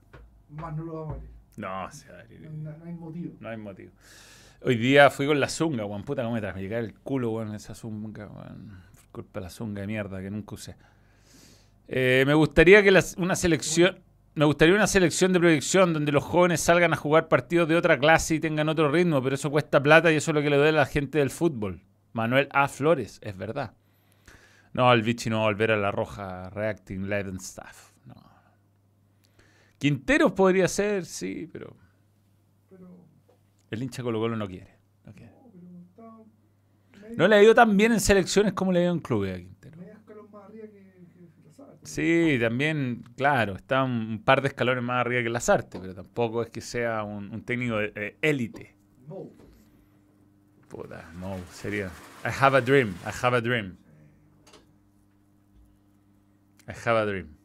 Más no lo vamos a abrir. No, o sea, No, no- no hay motivo. no hay motivo. Hoy día fui con la zunga, weón. Puta, cómo me traje llegar el culo, weón, esa zunga, weón. Culpa la zunga de mierda que nunca usé. Eh, me gustaría que las- una selección. Me gustaría una selección de proyección donde los jóvenes salgan a jugar partidos de otra clase y tengan otro ritmo, pero eso cuesta plata y eso es lo que le duele a la gente del fútbol. Manuel A. Flores, es verdad. No, el Vichy no va a volver a la roja reacting live and stuff. No. Quinteros podría ser, sí, Pero, el hincha Colo Colo no quiere. No, quiere. no, le ha ido tan bien en selecciones como le ha ido en clubes a Quintero. Sí, también, claro, está un, par de escalones más arriba que Lazarte, pero tampoco es que sea un, un técnico de élite. Puta, no, sería. I have a dream, I have a dream. I have a dream.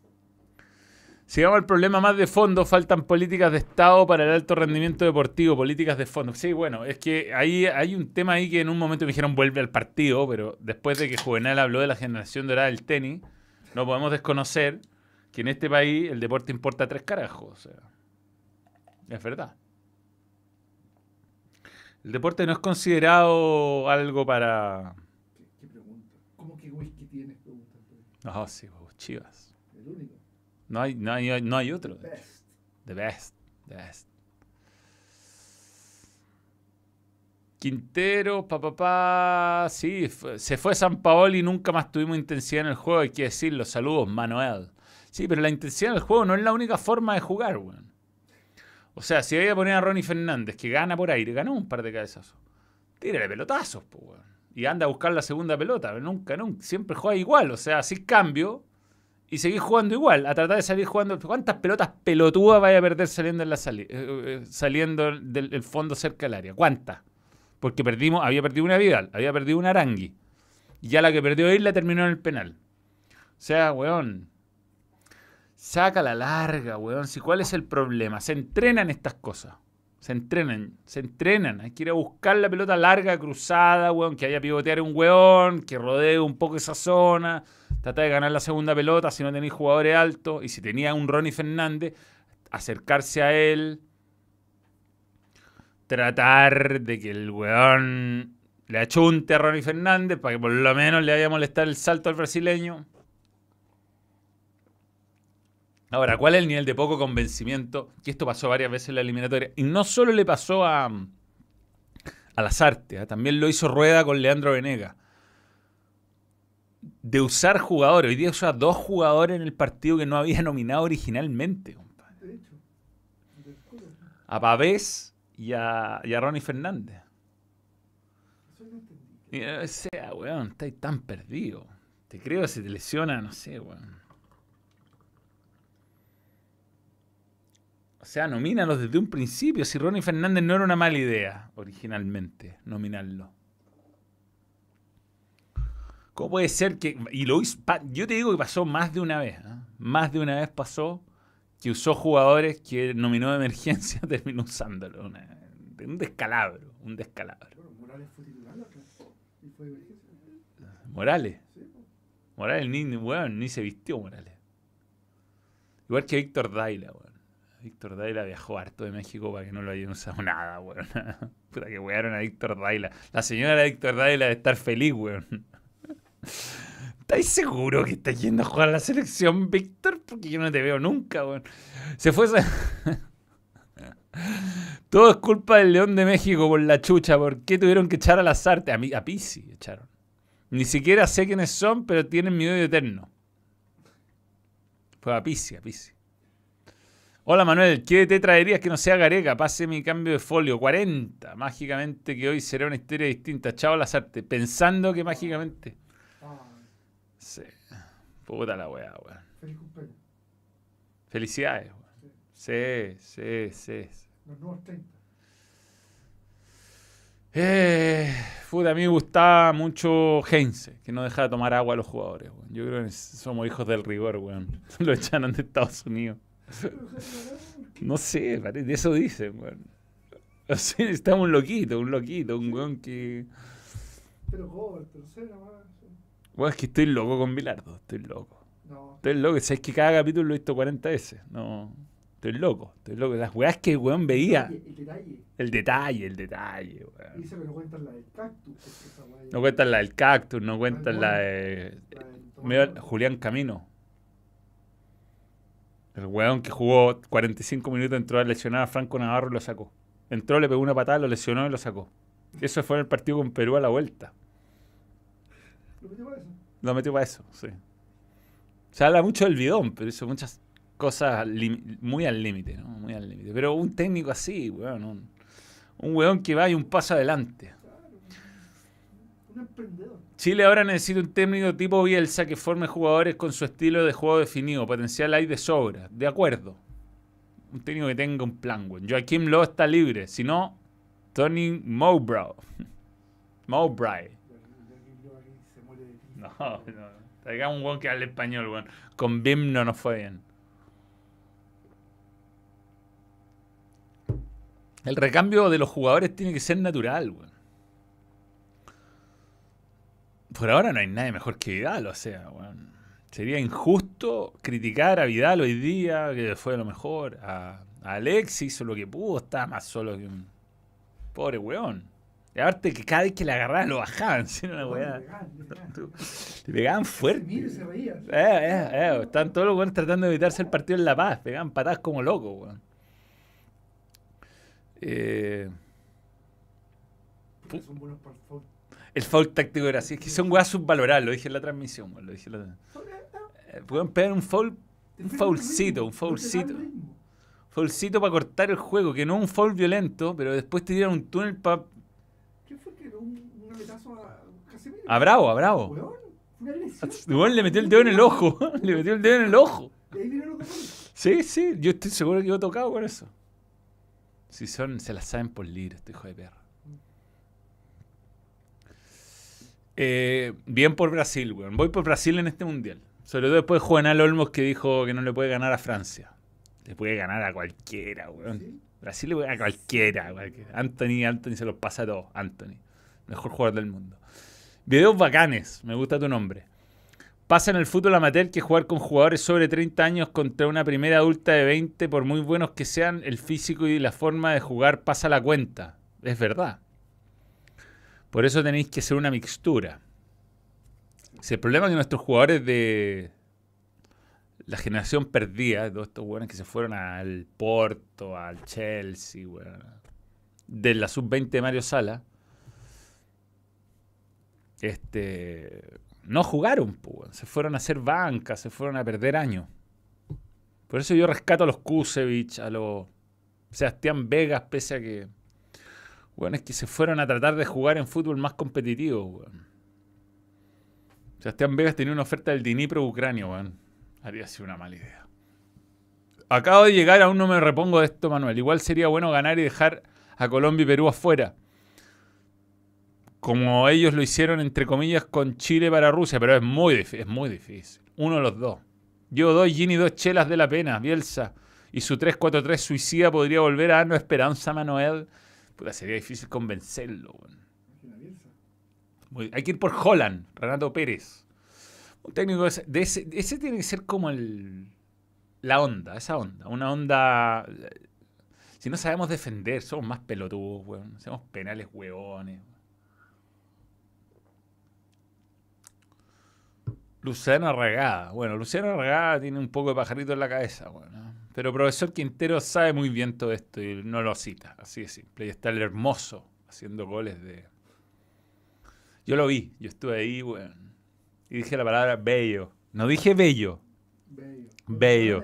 Sigamos al problema más de fondo, faltan políticas de Estado para el alto rendimiento deportivo, políticas de fondo. Sí, bueno, es que ahí hay un tema ahí que en un momento me dijeron vuelve al partido, pero después de que Juvenal habló de la generación dorada del tenis, no podemos desconocer que en este país el deporte importa tres carajos. O sea, es verdad. El deporte no es considerado algo para... ¿Qué, qué pregunta? ¿Cómo que whisky tienes? Pregunta. No, sí, pues, chivas. El único. No hay, no hay, no hay otro. Best. The best. The best. Quintero, papá, pa, sí, fue- se fue San Paolo y nunca más tuvimos intensidad en el juego, hay que decirlo. Saludos, Manuel. Sí, pero la intensidad en el juego no es la única forma de jugar, weón. O sea, si voy a poner a Ronnie Fernández, que gana por aire, ganó un par de cabezazos. Tírale pelotazos, pues, weón. Y anda a buscar la segunda pelota, pero nunca, nunca. Siempre juega igual, o sea, así cambio y seguís jugando igual, a tratar de salir jugando. ¿Cuántas pelotas pelotudas vaya a perder saliendo, en la sali- eh, eh, saliendo del, del fondo cerca del área? ¿Cuántas? Porque perdimos, había perdido una Vidal, había perdido una Arangui. Y ya la que perdió Isla terminó en el penal. O sea, weón. Saca la larga, weón. Si, ¿Cuál es el problema? Se entrenan estas cosas. Se entrenan, se entrenan. Hay que ir a buscar la pelota larga, cruzada, weón, que haya pivotear un weón, que rodee un poco esa zona. Trata de ganar la segunda pelota si no tenéis jugadores altos. Y si tenía un Ronnie Fernández, acercarse a él. Tratar de que el weón le achunte a Ronnie Fernández para que por lo menos le vaya a molestar el salto al brasileño. Ahora, ¿cuál es el nivel de poco convencimiento? Que esto pasó varias veces en la eliminatoria. Y no solo le pasó a, a ¿eh? también lo hizo Rueda con Leandro Venega. De usar jugadores. Hoy día usa dos jugadores en el partido que no había nominado originalmente. Compadre. A Pavés y a, y a Ronnie Fernández. Y, o sea, weón, estáis tan perdido. Te creo que se te lesiona, no sé, weón. O sea, nomínalos desde un principio. Si Ronnie Fernández no era una mala idea originalmente, nominarlo. ¿Cómo puede ser que.? Y lo hizo, yo te digo que pasó más de una vez. ¿eh? Más de una vez pasó que usó jugadores que nominó de emergencia, terminó usándolo. un descalabro. Un descalabro. Morales fue titular y fue de emergencia. Morales. Morales ni, ni se vistió Morales. Igual que Víctor Daila, weón. Víctor Daila viajó harto de México para que no lo hayan usado nada, weón. Puta que wearon a Víctor Daila. La señora de Víctor Daila de estar feliz, weón. ¿Estáis seguro que estás yendo a jugar a la selección, Víctor? Porque yo no te veo nunca, weón. Se fue. Todo es culpa del León de México por la chucha. ¿Por qué tuvieron que echar a las artes? A, mí, a Pisi echaron. Ni siquiera sé quiénes son, pero tienen mi odio eterno. Fue a Pisi, a Pisi. Hola Manuel, ¿qué te traerías que no sea Gareca? Pase mi cambio de folio. 40. Mágicamente que hoy será una historia distinta. Chao las artes. Pensando que mágicamente. Sí. Puta la weá, weón. Feliz cumpleaños. Felicidades, weón. Sí, sí, sí. Los nuevos 30. Eh, puta, a mí me gustaba mucho Heinze, que no deja de tomar agua a los jugadores. Weón. Yo creo que somos hijos del rigor, weón. Lo echaron de Estados Unidos. No sé, de eso dicen, weón. O sea, está un loquito, un loquito, un weón que. Pero joven, tercera más. Weón, es que estoy loco con Bilardo, estoy loco. No. Estoy loco, sabes que cada capítulo lo he visto 40 veces. No. Estoy loco, estoy loco. Las weas que weón veía. El detalle. El detalle, el detalle, weón. Dice que no cuentan la del cactus. No cuentan la del cactus, no cuentan la de. Julián Camino. El weón que jugó 45 minutos entró a lesionar a Franco Navarro y lo sacó. Entró, le pegó una patada, lo lesionó y lo sacó. Eso fue en el partido con Perú a la vuelta. ¿Lo metió para eso? Lo metió para eso, sí. Se habla mucho del bidón, pero hizo muchas cosas muy al límite, ¿no? Muy al límite. Pero un técnico así, weón. Un, un weón que va y un paso adelante. un emprendedor. Chile ahora necesita un técnico tipo Bielsa que forme jugadores con su estilo de juego definido. Potencial hay de sobra. De acuerdo. Un técnico que tenga un plan, güey. Joaquim Lowe está libre. Si no, Tony Mowbray. Mowbray. No, un weón que hable español, weón. Con Bim no nos fue bien. El recambio de los jugadores tiene que ser natural, weón. por ahora no hay nadie mejor que Vidal, o sea, bueno, sería injusto criticar a Vidal hoy día, que fue lo mejor, a, Alex hizo lo que pudo, estaba más solo que un pobre weón. Y aparte que cada vez que le agarraban lo bajaban, ¿sí? Una weá. Le pegaban fuerte. se reía. Eh, eh, eh. Estaban todos los weones tratando de evitarse el partido en La Paz. Pegaban patadas como locos, weón. Eh, el foul táctico era así. Es que son weas subvaloradas, lo dije en la transmisión, lo dije en la... Pueden pegar un foul, un foulcito, un foulcito. Foulcito para cortar el juego, que no un foul violento, pero después te dieron un túnel para. ¿Qué fue que un, un aletazo a Casemiro? A Bravo, a Bravo. Igual le metió el dedo en el ojo. le metió el dedo en el ojo. Sí, sí, yo estoy seguro que yo he tocado con eso. Si son, se las saben por libre, este hijo de perra. Eh, bien por Brasil, weón. Voy por Brasil en este mundial. Sobre todo después de Juvenal Olmos que dijo que no le puede ganar a Francia. Le puede ganar a cualquiera, weón. Brasil le a cualquiera. cualquiera. Anthony, Anthony se los pasa a todos. Anthony. Mejor jugador del mundo. Videos bacanes. Me gusta tu nombre. Pasa en el fútbol amateur que jugar con jugadores sobre 30 años contra una primera adulta de 20, por muy buenos que sean, el físico y la forma de jugar pasa la cuenta. Es verdad. Por eso tenéis que ser una mixtura. Si el problema es que nuestros jugadores de la generación perdida, todos estos jugadores que se fueron al Porto, al Chelsea, de la sub-20 de Mario Sala, este, no jugaron, se fueron a hacer banca, se fueron a perder años. Por eso yo rescato a los Kusevich, a los Sebastián Vegas, pese a que, bueno, es que se fueron a tratar de jugar en fútbol más competitivo, Sebastián Vegas tenía una oferta del Dnipro Ucrania, weón. Haría sido una mala idea. Acabo de llegar, aún no me repongo de esto, Manuel. Igual sería bueno ganar y dejar a Colombia y Perú afuera como ellos lo hicieron, entre comillas, con Chile para Rusia, pero es muy, es muy difícil. Uno de los dos. Yo doy Gini dos chelas de la pena, Bielsa. Y su 3-4-3 suicida podría volver a darnos esperanza Manuel. Puta, sería difícil convencerlo. hay que ir por Holland, Renato Pérez. Un técnico de ese, ese tiene que ser como el, la onda, esa onda. Una onda... Si no sabemos defender, somos más pelotudos, weón. Hacemos penales hueones. Luciano Arregada. Bueno, Luciano Arregada tiene un poco de pajarito en la cabeza, bueno. Pero profesor Quintero sabe muy bien todo esto y no lo cita, así de simple. Y está el hermoso haciendo goles de. Yo lo vi, yo estuve ahí, bueno. Y dije la palabra bello. No dije bello. Bello. Bello.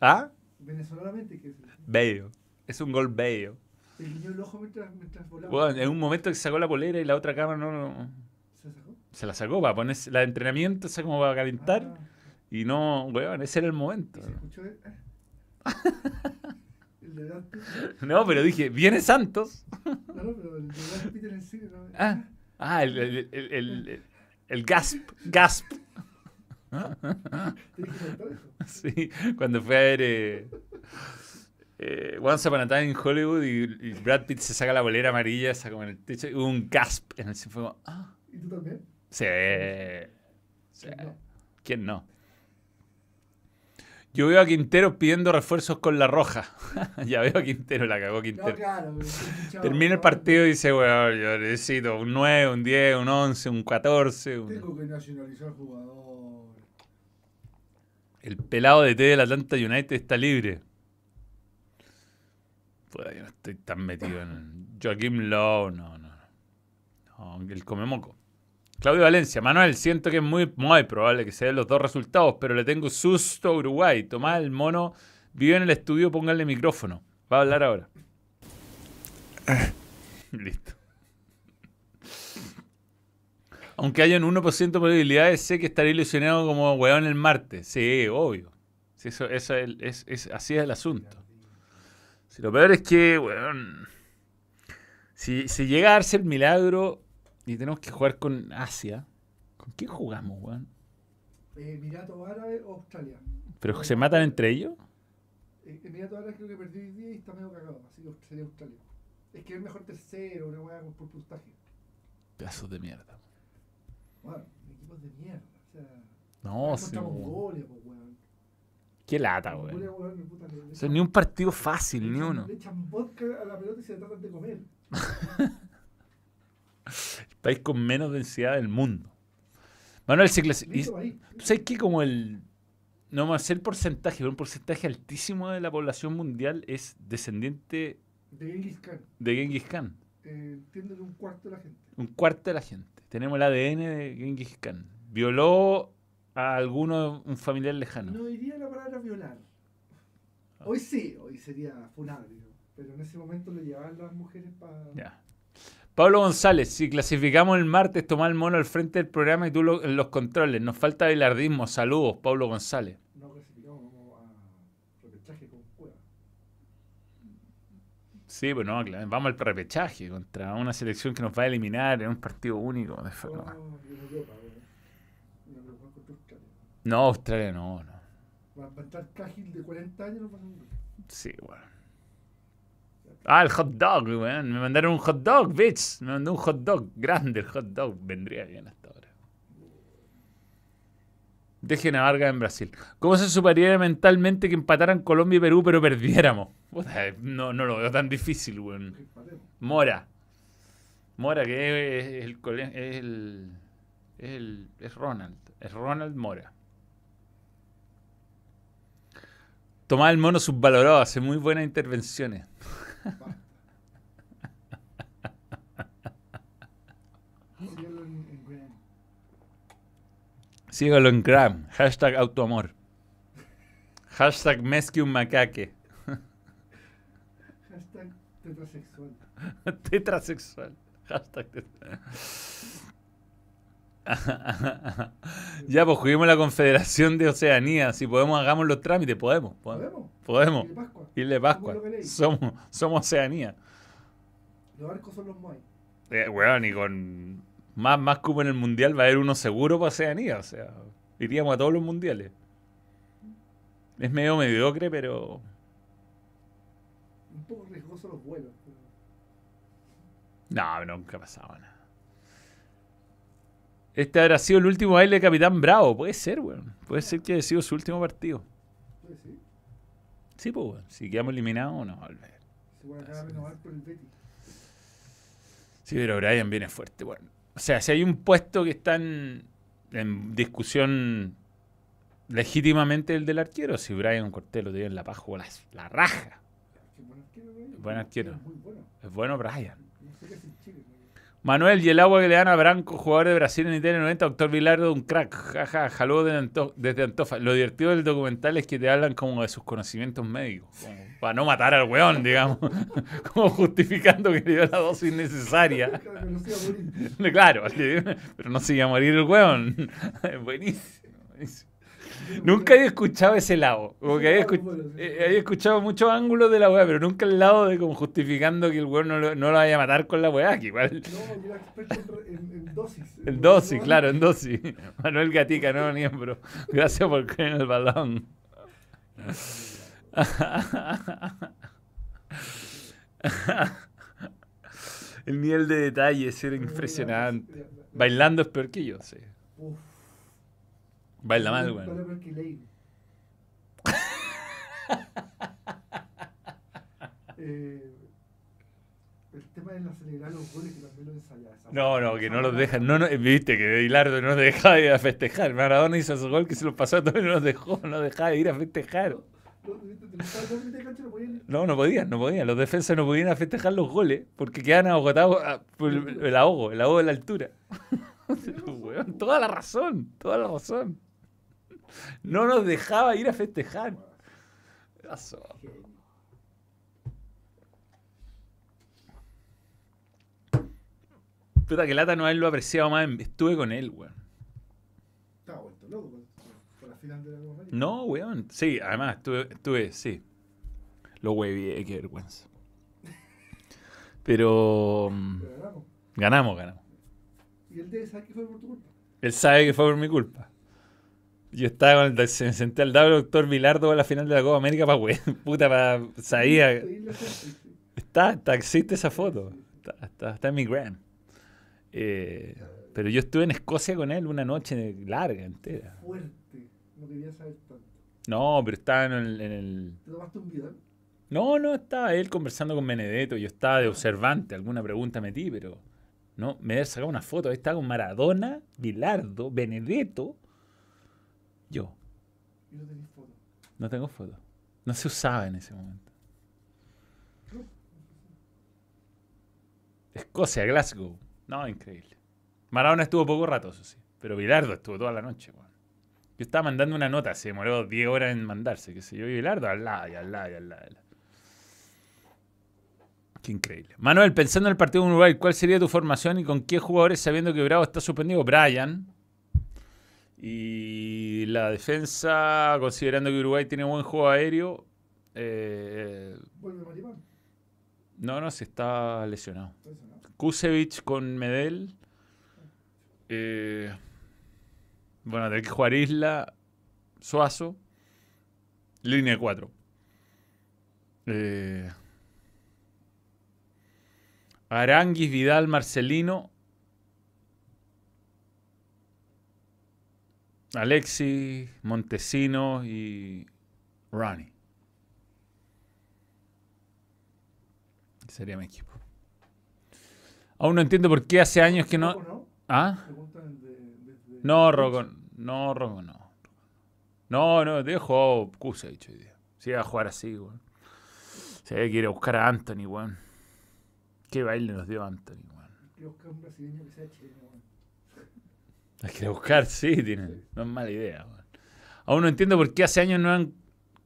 ¿Ah? Venezolamente, ¿qué es? Bello. Es un gol bello. el ojo mientras, mientras volaba. Bueno, en un momento que sacó la polera y la otra cámara no, no se la sacó para poner la de entrenamiento, o como para calentar. Ah. Y no, weón, ese era el momento. no, pero dije, viene Santos. No, no, pero el de en el cine, ¿no? Ah, ah el, el, el, el, gasp, gasp. sí, cuando fue a ver eh, eh, Once Upon a Time en Hollywood y, Brad Pitt se saca la bolera amarilla, saca como en el techo y hubo un gasp en el cine. Ah. ¿Y tú también? Sí. ¿Quién no? Yo veo a Quintero pidiendo refuerzos con la roja. ya veo a Quintero, la cagó Quintero. Termina el partido y dice, bueno, yo necesito un 9, un 10, un 11, un 14. Tengo que nacionalizar jugador. El pelado de T del Atlanta United está libre. Pues yo no estoy tan metido en Joaquim Lowe, no, no. no el come moco. Claudio Valencia, Manuel, siento que es muy, muy probable que se den los dos resultados, pero le tengo susto a Uruguay. Tomás el mono, vive en el estudio, póngale micrófono. Va a hablar ahora. Listo. Aunque haya un 1% de probabilidades, sé que estaré ilusionado como weón el martes. Sí, obvio. eso, eso es, así es el asunto. Si lo peor es que, weón, si, si llega a darse el milagro, y tenemos que jugar con Asia. ¿Con quién jugamos, weón? Eh, Emiratos Árabes o Australia. ¿Pero se matan entre ellos? Eh, Emiratos Árabes creo que perdió hoy día y está medio cagado, así que sería Australia. Es que es mejor tercero, una weá por puntaje. Pedazos de mierda. Bueno, equipos de mierda. O sea, no, sí. Mongolia, pues, weón. Qué lata, weón. Es ni un partido fácil, ni uno. Le echan vodka a la pelota y se tratan de comer. el país con menos densidad del mundo. Manuel se clasifica. ¿Sabes qué? Como el. No hacer el porcentaje, pero un porcentaje altísimo de la población mundial es descendiente. De Genghis Khan. De Genghis Khan. Eh, entienden un cuarto de la gente. Un cuarto de la gente. Tenemos el ADN de Genghis Khan. Violó a alguno, un familiar lejano. No diría la palabra violar. Hoy sí, hoy sería funable. Pero en ese momento le llevaban las mujeres para. Ya. Pablo González, si clasificamos el martes, toma el mono al frente del programa y tú los controles. Nos falta bilardismo. Saludos, Pablo González. No clasificamos, vamos a repechaje con Cueva. Sí, pues no, vamos al repechaje contra una selección que nos va a eliminar en un partido único. De forma. No, Australia no, no. Va a estar Cahill de 40 años. Sí, bueno. Ah, el hot dog, weón. Me mandaron un hot dog, bitch. Me mandó un hot dog. Grande el hot dog. Vendría bien hasta ahora. Dejen a en Brasil. ¿Cómo se superaría mentalmente que empataran Colombia y Perú pero perdiéramos? No, no lo veo tan difícil, weón. Mora. Mora, que es el, es el, es el- es Ronald. Es Ronald Mora. Tomás el mono subvalorado, hace muy buenas intervenciones. Síguelo en, en Gram. Sígalo en Gram. Hashtag autoamor. Hashtag mesque un macaque. Hashtag tetrasexual. Tetrasexual. Hashtag tet- ya, pues juguemos la Confederación de Oceanía. Si podemos, hagamos los trámites. Podemos. Podemos. ¿Podemos? De Pascua. Isla de Pascua. Somos, somos Oceanía. Los barcos son los Moai. Eh, weón, y con más, más cupo en el mundial va a haber uno seguro para Oceanía. O sea, iríamos a todos los mundiales. Es medio mediocre, pero. Un poco riesgoso los vuelos. pero- No, nunca ha pasado nada. Este habrá sido el último baile de Capitán Bravo. Puede ser, weón. Puede ser que haya sido su último partido. Puede ser. Sí, pues, weón. Si quedamos eliminados, no va a volver. Se puede acabar de renovar por el Betis. Sí, pero Brian viene fuerte, bueno. O sea, si hay un puesto que está en, en discusión legítimamente el del arquero, si Brian Cortés lo tiene en la paja, la, la raja. Buen arquero. Es bueno. Es Brian. No sé qué en Chile. Manuel y el agua que le dan a Branco, jugador de Brasil en Italia 90, doctor Vilardo, un crack. Jaja, jaló desde Antofa. Lo divertido del documental es que te hablan como de sus conocimientos médicos. como para no matar al weón, digamos. como justificando que le dio la dosis necesaria. Claro, pero no se iba a morir el weón. buenísimo, buenísimo. Nunca había escuchado ese lado. Como que había, eh, había escuchado muchos ángulos de la weá, pero nunca el lado de como justificando que el weón no lo, no lo vaya a matar con la weá, que igual. No, yo era experto en, en, en dosis. En dosis, claro, en dosis. Manuel Gatica, no miembro. Gracias por creer en el balón. El nivel de detalles era impresionante. Bailando es peor que yo, sí. Uf. Baila mal, que Leire. Eh, el tema de la celebrar los goles que también lo ensayaba. esa No, no, que no los dejan. No, no, viste que Hilardo no dejaba de ir a festejar. Maradona hizo su gol que se lo pasó a todos y no nos dejó, no dejaba de ir a festejar. No, no podían- No, podían. Los defensas no podían festejar los goles porque quedaban agotados ah, por el, ahogo, el ahogo de la altura. Toda la razón, toda la razón. No nos dejaba ir a festejar. Puta que lata no haberlo apreciado más. en- Estuve con él, weón. Estaba vuelto loco por, por la final de la Copa. No, weón. Sí, además estuve, estuve sí. Lo huevié, qué vergüenza. Pero mm, Pero ganamos. ganamos, ganamos. Y él debe saber que fue por tu culpa. Él sabe que fue por mi culpa. Yo estaba con el, me senté al lado del doctor Vilardo a la final de la Copa América para weón. Puta, para. Sabía. Está, está, existe esa foto. Está, está, está en mi gram. Eh, pero yo estuve en Escocia con él una noche larga, entera. Fuerte. No quería saber tanto. No, pero estaba en el- en el ¿Te tomaste un video? No, no, estaba él conversando con Benedetto. Yo estaba de observante. Alguna pregunta metí, pero. No, me había sacado una foto. Ahí estaba con Maradona, Bilardo, Benedetto. Yo. Y no tenés foto. No tengo foto. No se usaba en ese momento. Escocia, Glasgow. No, increíble. Maradona estuvo poco rato, eso sí. Pero Bilardo estuvo toda la noche, weón. Yo estaba mandando una nota, se demoró 10 horas en mandarse, qué sé yo, y Bilardo al lado, y al lado, y al lado. al lado. Qué increíble. Manuel, pensando en el partido con Uruguay, ¿cuál sería tu formación y con qué jugadores sabiendo que Bravo está suspendido? Brian. Y la defensa, considerando que Uruguay tiene buen juego aéreo. eh, Vuelve Maripán. no, no, se está lesionado. Kusevich con Medel. Eh, bueno, tenés que jugar Isla, Suazo. Línea 4. Aranguis, Vidal, Marcelino. Alexis, Montesino y Ronnie. Sería mi equipo. Aún no entiendo por qué hace años que ¿Rocco no. no? ¿Ah? De- No, Rocco. No, Rocco no. No, no, dejo Kusevich hoy día. Si va a jugar así, weón. Se ve que quiere buscar a Anthony, weón. Qué baile nos dio Anthony, weón. Quiero buscar un brasileño que sea chileno. Weón. La quiere buscar, sí, tiene. No es mala idea. Aún no entiendo por qué hace años no han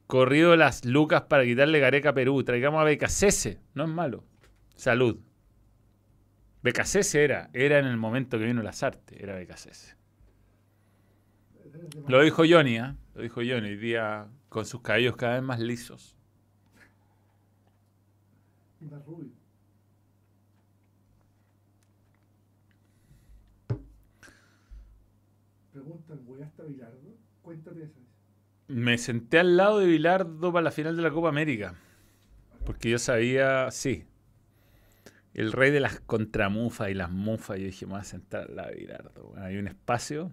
corrido las lucas para quitarle Gareca a Perú. Traigamos a Becasese. No es malo. Salud. Becasese era. Era en el momento que vino Lazarte. Era Becasese. Lo dijo Johnny, ¿ah? Lo dijo Johnny hoy día con sus cabellos cada vez más lisos. ¿Voy hasta Bilardo? Cuéntate eso. Me senté al lado de Bilardo para la final de la Copa América. Porque yo sabía, sí. El rey de las contramufas y las mufas. Yo dije, me voy a sentar al lado de Bilardo. Bueno, hay un espacio.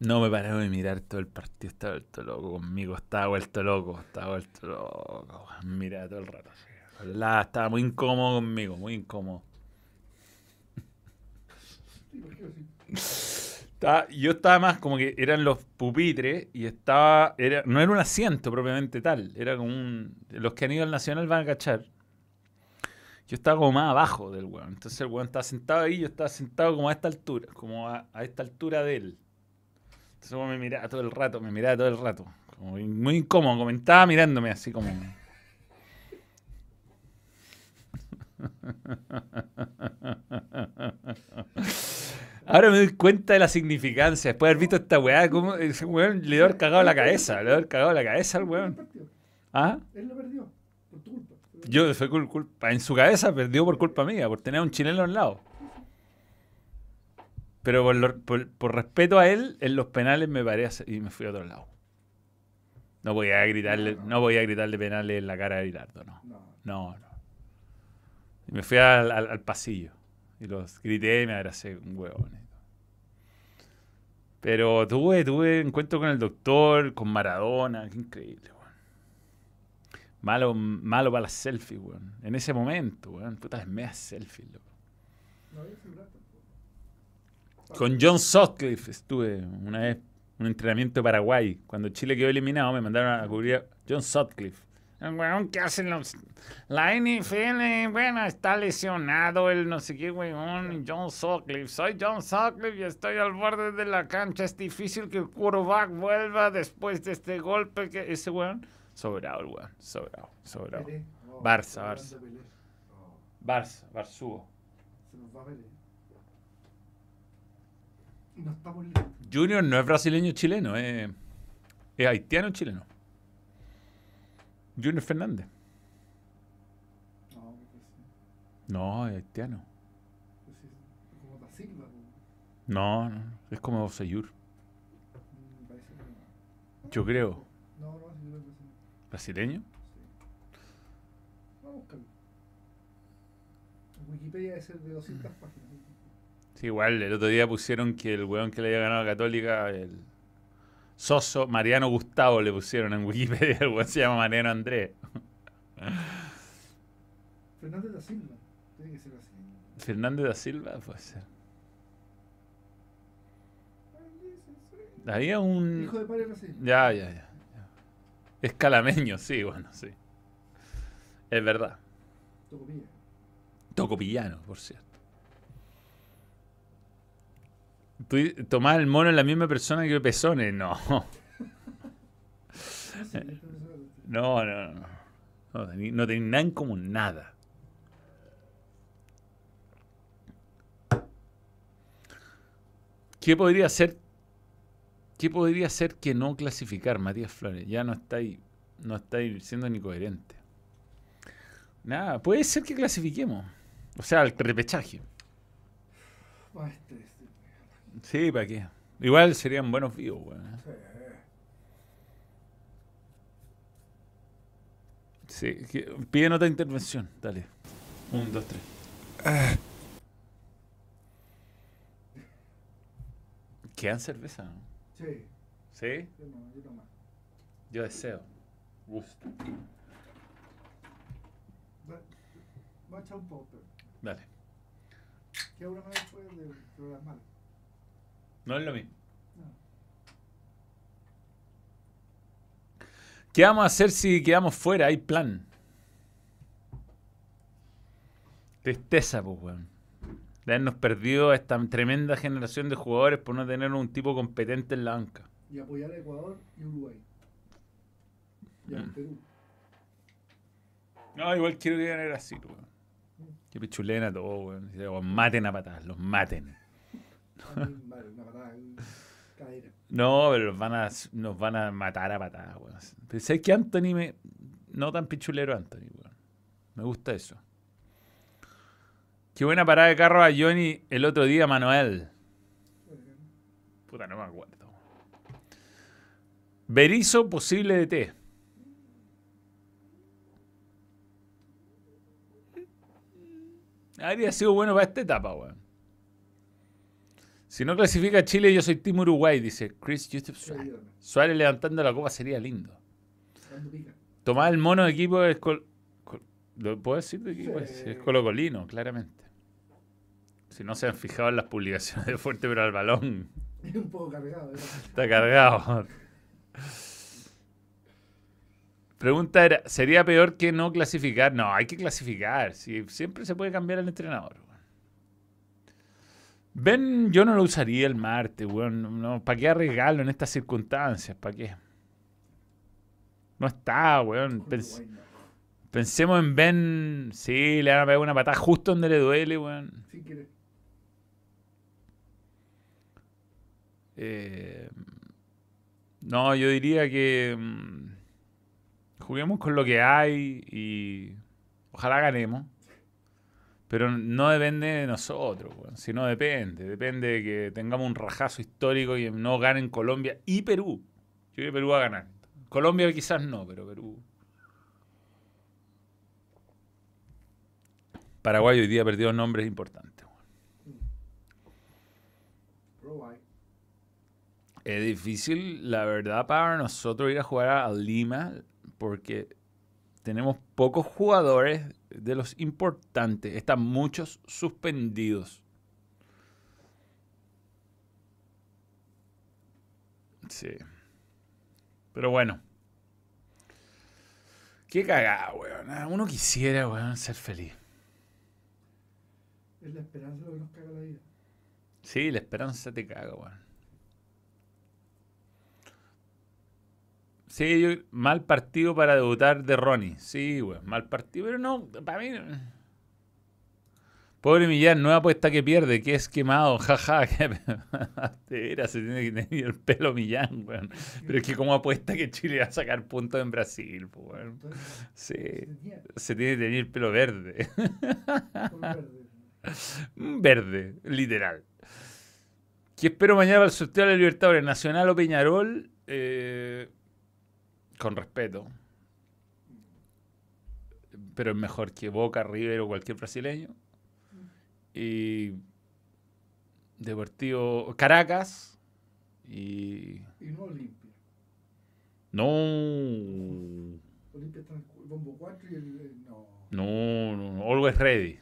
No me paraba de mirar todo el partido. Estaba vuelto loco conmigo. Estaba vuelto loco. Estaba vuelto loco. Mira todo el rato. La- Estaba muy incómodo conmigo. Muy incómodo. Yo estaba más como que eran los pupitres y estaba. Era, no era un asiento propiamente tal. Era como un. Los que han ido al Nacional van a cachar. Yo estaba como más abajo del weón. Entonces el weón estaba sentado ahí, yo estaba sentado como a esta altura. Como a, esta altura de él. Entonces me miraba todo el rato, me miraba todo el rato. Como muy incómodo, como estaba mirándome así como. Ahora me doy cuenta de la significancia. Después de haber visto esta weá, como ese weón le debe haber cagado la cabeza. Le haber cagado la cabeza al weón. ¿Ah? Él lo perdió. Por tu culpa. Yo fue cul- culpa. En su cabeza perdió por culpa mía, por tener a un chileno al lado. Pero por, lo- por- por respeto a él, en los penales me paré y me fui a otro lado. No voy a gritarle, no voy a gritarle penales en la cara de Bilardo, no. No. No, no. Y me fui al, al- al pasillo. Y los grité me abracé un huevo. Pero tuve, tuve encuentro con el doctor, con Maradona. Qué increíble, weón. Malo, malo para las selfies, weón. En ese momento, weón. Puta, las medias selfies, loco. Con John Sutcliffe estuve una vez, un entrenamiento de Paraguay. Cuando Chile quedó eliminado, me mandaron a cubrir a John Sutcliffe. El weón que hacen los. La NFL, bueno, está lesionado el no sé qué weón. John Sutcliffe. Soy John Sutcliffe y estoy al borde de la cancha. Es difícil que el quarterback vuelva después de este golpe. que Ese weón. Sobrado el weón. Sobrado, sobrado. Barça, Barça. Barça, Barzúo. se nos va Pelé. Y no estamos listos. Junior no es brasileño chileno, es, es haitiano chileno. Junior Fernández. No, pues es haitiano. No, no, es como Sayur. Mm. Yo creo. No, no. ¿Brasileño? Sí. Vamos a buscarlo. Wikipedia debe ser de 200 páginas. Sí, igual el otro día pusieron que el weón que le había ganado a Católica, el Soso, Mariano Gustavo le pusieron en Wikipedia. El se llama Mariano Andrés. Fernández da Silva. Tiene que ser así. Fernández da Silva, puede ser. Había un. Hijo de padre brasileño. Ya, ya, ya. ya. Es calameño, sí, bueno, sí. Es verdad. Tocopilla. Tocopillano, por cierto. ¿Tú tomás el mono en la misma persona que Pezones? No. No no. No, no, tenéis nada en común, nada. ¿Qué podría ser? ¿Qué podría ser que no clasificar, Matías Flores? Ya no estáis, no estáis siendo ni coherente. Nada, puede ser que clasifiquemos. O sea, el repechaje. Este. Sí, ¿para qué? Igual serían buenos vivos, weón. Sí. Piden otra intervención. Dale. Un, dos, tres. ¿Quedan cerveza? no? Sí, ¿Sí? yo no, yo no más. Yo deseo. Gusto. Va, a echar un poco, pero Dale. queda una más después de programar. No es lo mismo. ¿Qué vamos a hacer si quedamos fuera? Hay plan. Tristeza, pues, weón. De habernos perdido a esta tremenda generación de jugadores por no tener un tipo competente en la banca. Y apoyar a Ecuador y Uruguay. Y al Mm. Perú. No, igual quiero que gane Brasil, weón. Que pichulen a todos, weón. Maten a patadas, los maten. A mí, vale, una patada en cadera. No, pero los van a, nos van a matar a patadas, weón. Pensé que Anthony me. No tan pichulero Anthony, weón. Me gusta eso. Qué buena parada de carro a Johnny el otro día, Manuel. Puta, no me acuerdo. Berizo posible de T. Habría sido bueno para esta etapa, weón. Si no clasifica a Chile, yo soy Team Uruguay, dice Chris Yusuf Suárez. Suárez levantando la copa sería lindo. Tomar el mono de equipo es. Col- col- ¿Lo puedo decir de equipo? Sí. Es, colocolino, claramente. Si no se han fijado en las publicaciones de Fuerte, pero al balón Es un poco cargado. ¿eh? está cargado. Pregunta era: ¿sería peor que no clasificar? No, hay que clasificar. Si, siempre se puede cambiar el entrenador. Ben, yo no lo usaría el martes, weón. No, ¿Para qué arriesgarlo en estas circunstancias? ¿Para qué? No está, weón. Pens-. Pensemos en Ben. Sí, le van a pegar una patada justo donde le duele, weón. Eh, no, yo diría que. mm, juguemos con lo que hay y. Ojalá ganemos. Pero no depende de nosotros, weón. Si no depende. Depende de que tengamos un rajazo histórico y no ganen Colombia y Perú. Yo creo que Perú va a ganar. Colombia quizás no, pero Perú. Paraguay hoy día perdió nombres importantes. Es difícil, la verdad, para nosotros ir a jugar a Lima porque tenemos pocos jugadores de los importantes. Están muchos suspendidos. Sí. Pero bueno. Qué cagada, weón. Ah, Uno quisiera, weón, ser feliz. Es la esperanza lo que nos caga la vida. Sí, la esperanza te caga, weón. Sí, mal partido para debutar de Ronnie. Sí, weón, mal partido, pero no, para mí. Pobre Millán, nueva apuesta que pierde, que es quemado, jaja. que- De veras, se tiene que tener el pelo Millán, weón. Pero es que como apuesta que Chile va a sacar puntos en Brasil, pues, weón. Entonces, Sí, se tiene que tener el pelo verde. verde. Literal. ¿Qué espero mañana para el sorteo de la Libertadores? ¿Nacional o Peñarol? Eh, con respeto. Pero es mejor que Boca, River o cualquier brasileño. Y Deportivo Caracas. Y. Y no Olimpia. No. Olimpia está en el bombo 4 y el. No, no, no. Always ready.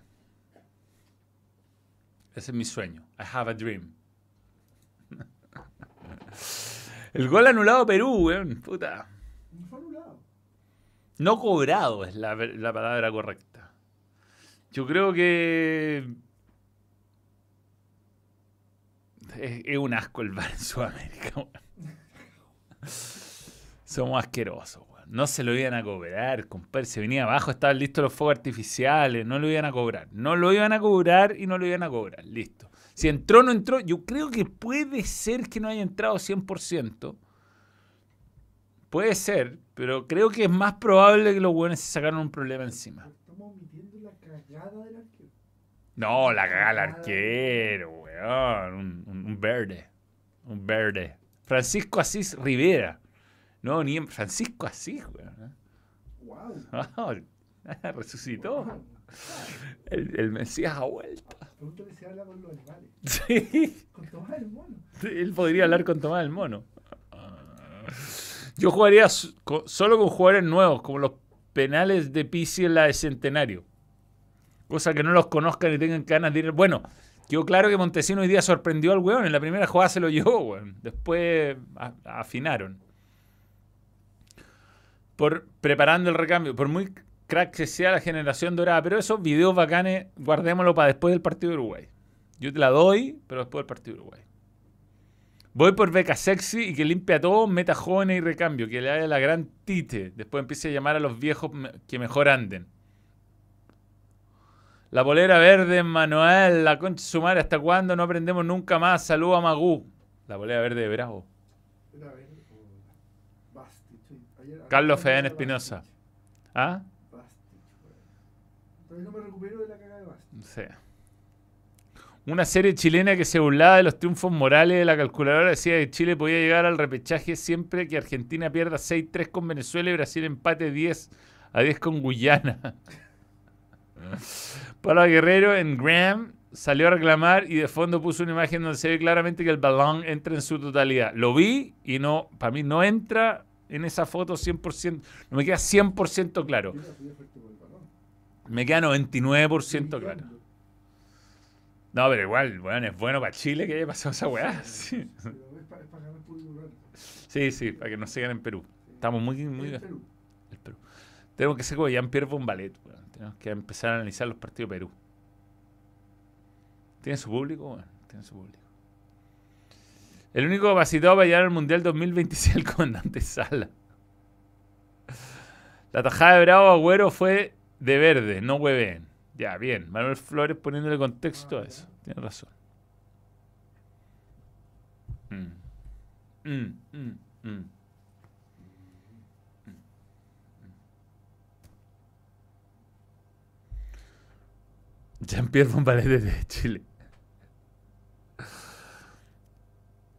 Ese es mi sueño. I have a dream. El gol anulado a Perú, weón. Puta. Anulado. No cobrado es la, palabra correcta. Yo creo que. Es, un asco el bar en Sudamérica. Somos asquerosos, weón. No se lo iban a cobrar, compadre. Se venía abajo, estaban listos los fuegos artificiales. No lo iban a cobrar. No lo iban a cobrar y no lo iban a cobrar. Listo. Si entró no entró, yo creo que puede ser que no haya entrado 100%. Puede ser, pero creo que es más probable que los buenos se sacaron un problema encima. Estamos omitiendo la cagada del arquero. No, la cagada al arquero, weón. Un, un- un verde. Un verde. Francisco Asís Rivera. No, ni en Francisco Asís, weón. ¿eh? Wow. Ah, resucitó. El, el Mesías ha vuelto. Pregúntale si habla con los animales. Sí. Con Tomás el mono. Él podría hablar con Tomás el Mono. Yo jugaría solo con jugadores nuevos, como los penales de Pisi en la de Centenario. Cosa que no los conozcan y tengan ganas de ir. Bueno, quedó claro que Montesino hoy día sorprendió al weón. En la primera jugada se lo llevó, weón. Después afinaron. Por preparando el recambio. Por muy crack que sea la generación dorada. Pero esos videos bacanes, guardémoslo para después del partido de Uruguay. Yo te la doy, pero después del partido de Uruguay. Voy por beca sexy y que limpie a todos, meta jóvenes y recambio, que le haga la gran tite. Después empiece a llamar a los viejos que mejor anden. La polera verde, Manuel, la concha de su madre, ¿hasta cuándo no aprendemos nunca más? Saludos a Magú. La polera verde de Bravo. Sí. Carlos era Espinosa. ¿Ah? No me recupero de la cagada de Bastich. No sé. Una serie chilena que se burlaba de los triunfos morales de la calculadora decía que Chile podía llegar al repechaje siempre que Argentina pierda 6-3 con Venezuela y Brasil empate 10 a 10 con Guyana. Pablo Guerrero en Graham salió a reclamar y de fondo puso una imagen donde se ve claramente que el balón entra en su totalidad. Lo vi y no, para mí no entra en esa foto 100%, no me queda 100% claro. Me queda 99% claro. No, pero igual, weón, es bueno para Chile que haya pasado esa weá. Sí, sí, sí, para que nos sigan en Perú. Estamos muy, muy... Perú. el Perú. Tenemos que ser como Jean-Pierre Bombalet. Tenemos que empezar a analizar los partidos de Perú. ¿Tiene su público? Bueno, tiene su público. El único capacitado para llegar al Mundial 2026 es el comandante Sala. La tajada de Bravo Agüero fue de verde, no hueveen. Ya, bien. Manuel Flores poniéndole contexto a eso. Tiene razón. Mm. Mm, mm, mm. Jean-Pierre Bombalet de Chile.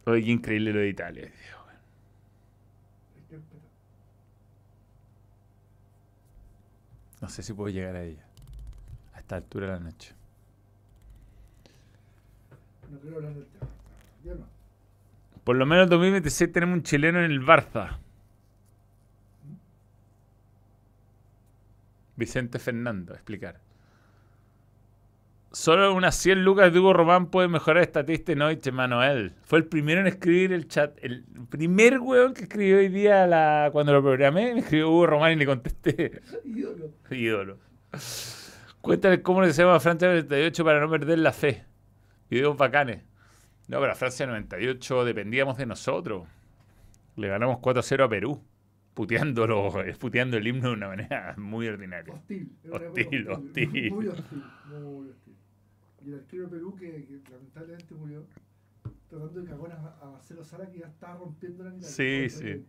Oye, qué increíble lo de Italia. No sé si puedo llegar a ella. A esta altura de la noche. No quiero hablar del tema. Yo no. Por lo menos en 2026 tenemos un chileno en el Barça. Vicente Fernando, explicar. Solo unas 100 lucas de Hugo Román puede mejorar esta triste noche, Manuel. Fue el primero en escribir el chat. El primer weón que escribió hoy día la, cuando lo programé, me escribió Hugo Román y le contesté. Ídolo. Ídolo. Cuéntale cómo le hacemos a Francia 98 para no perder la fe. Videos bacanes. No, pero a Francia 98 dependíamos de nosotros. Le ganamos 4-0 a Perú. Puteándolo, eh, puteando el himno de una manera muy ordinaria. Hostil. Hostil, época hostil. Muy hostil. Muy hostil. Y el arquero de Perú, que, que lamentablemente murió, tratando de cagonas a, Marcelo Sala, que ya estaba rompiendo la mitad. Sí, sí.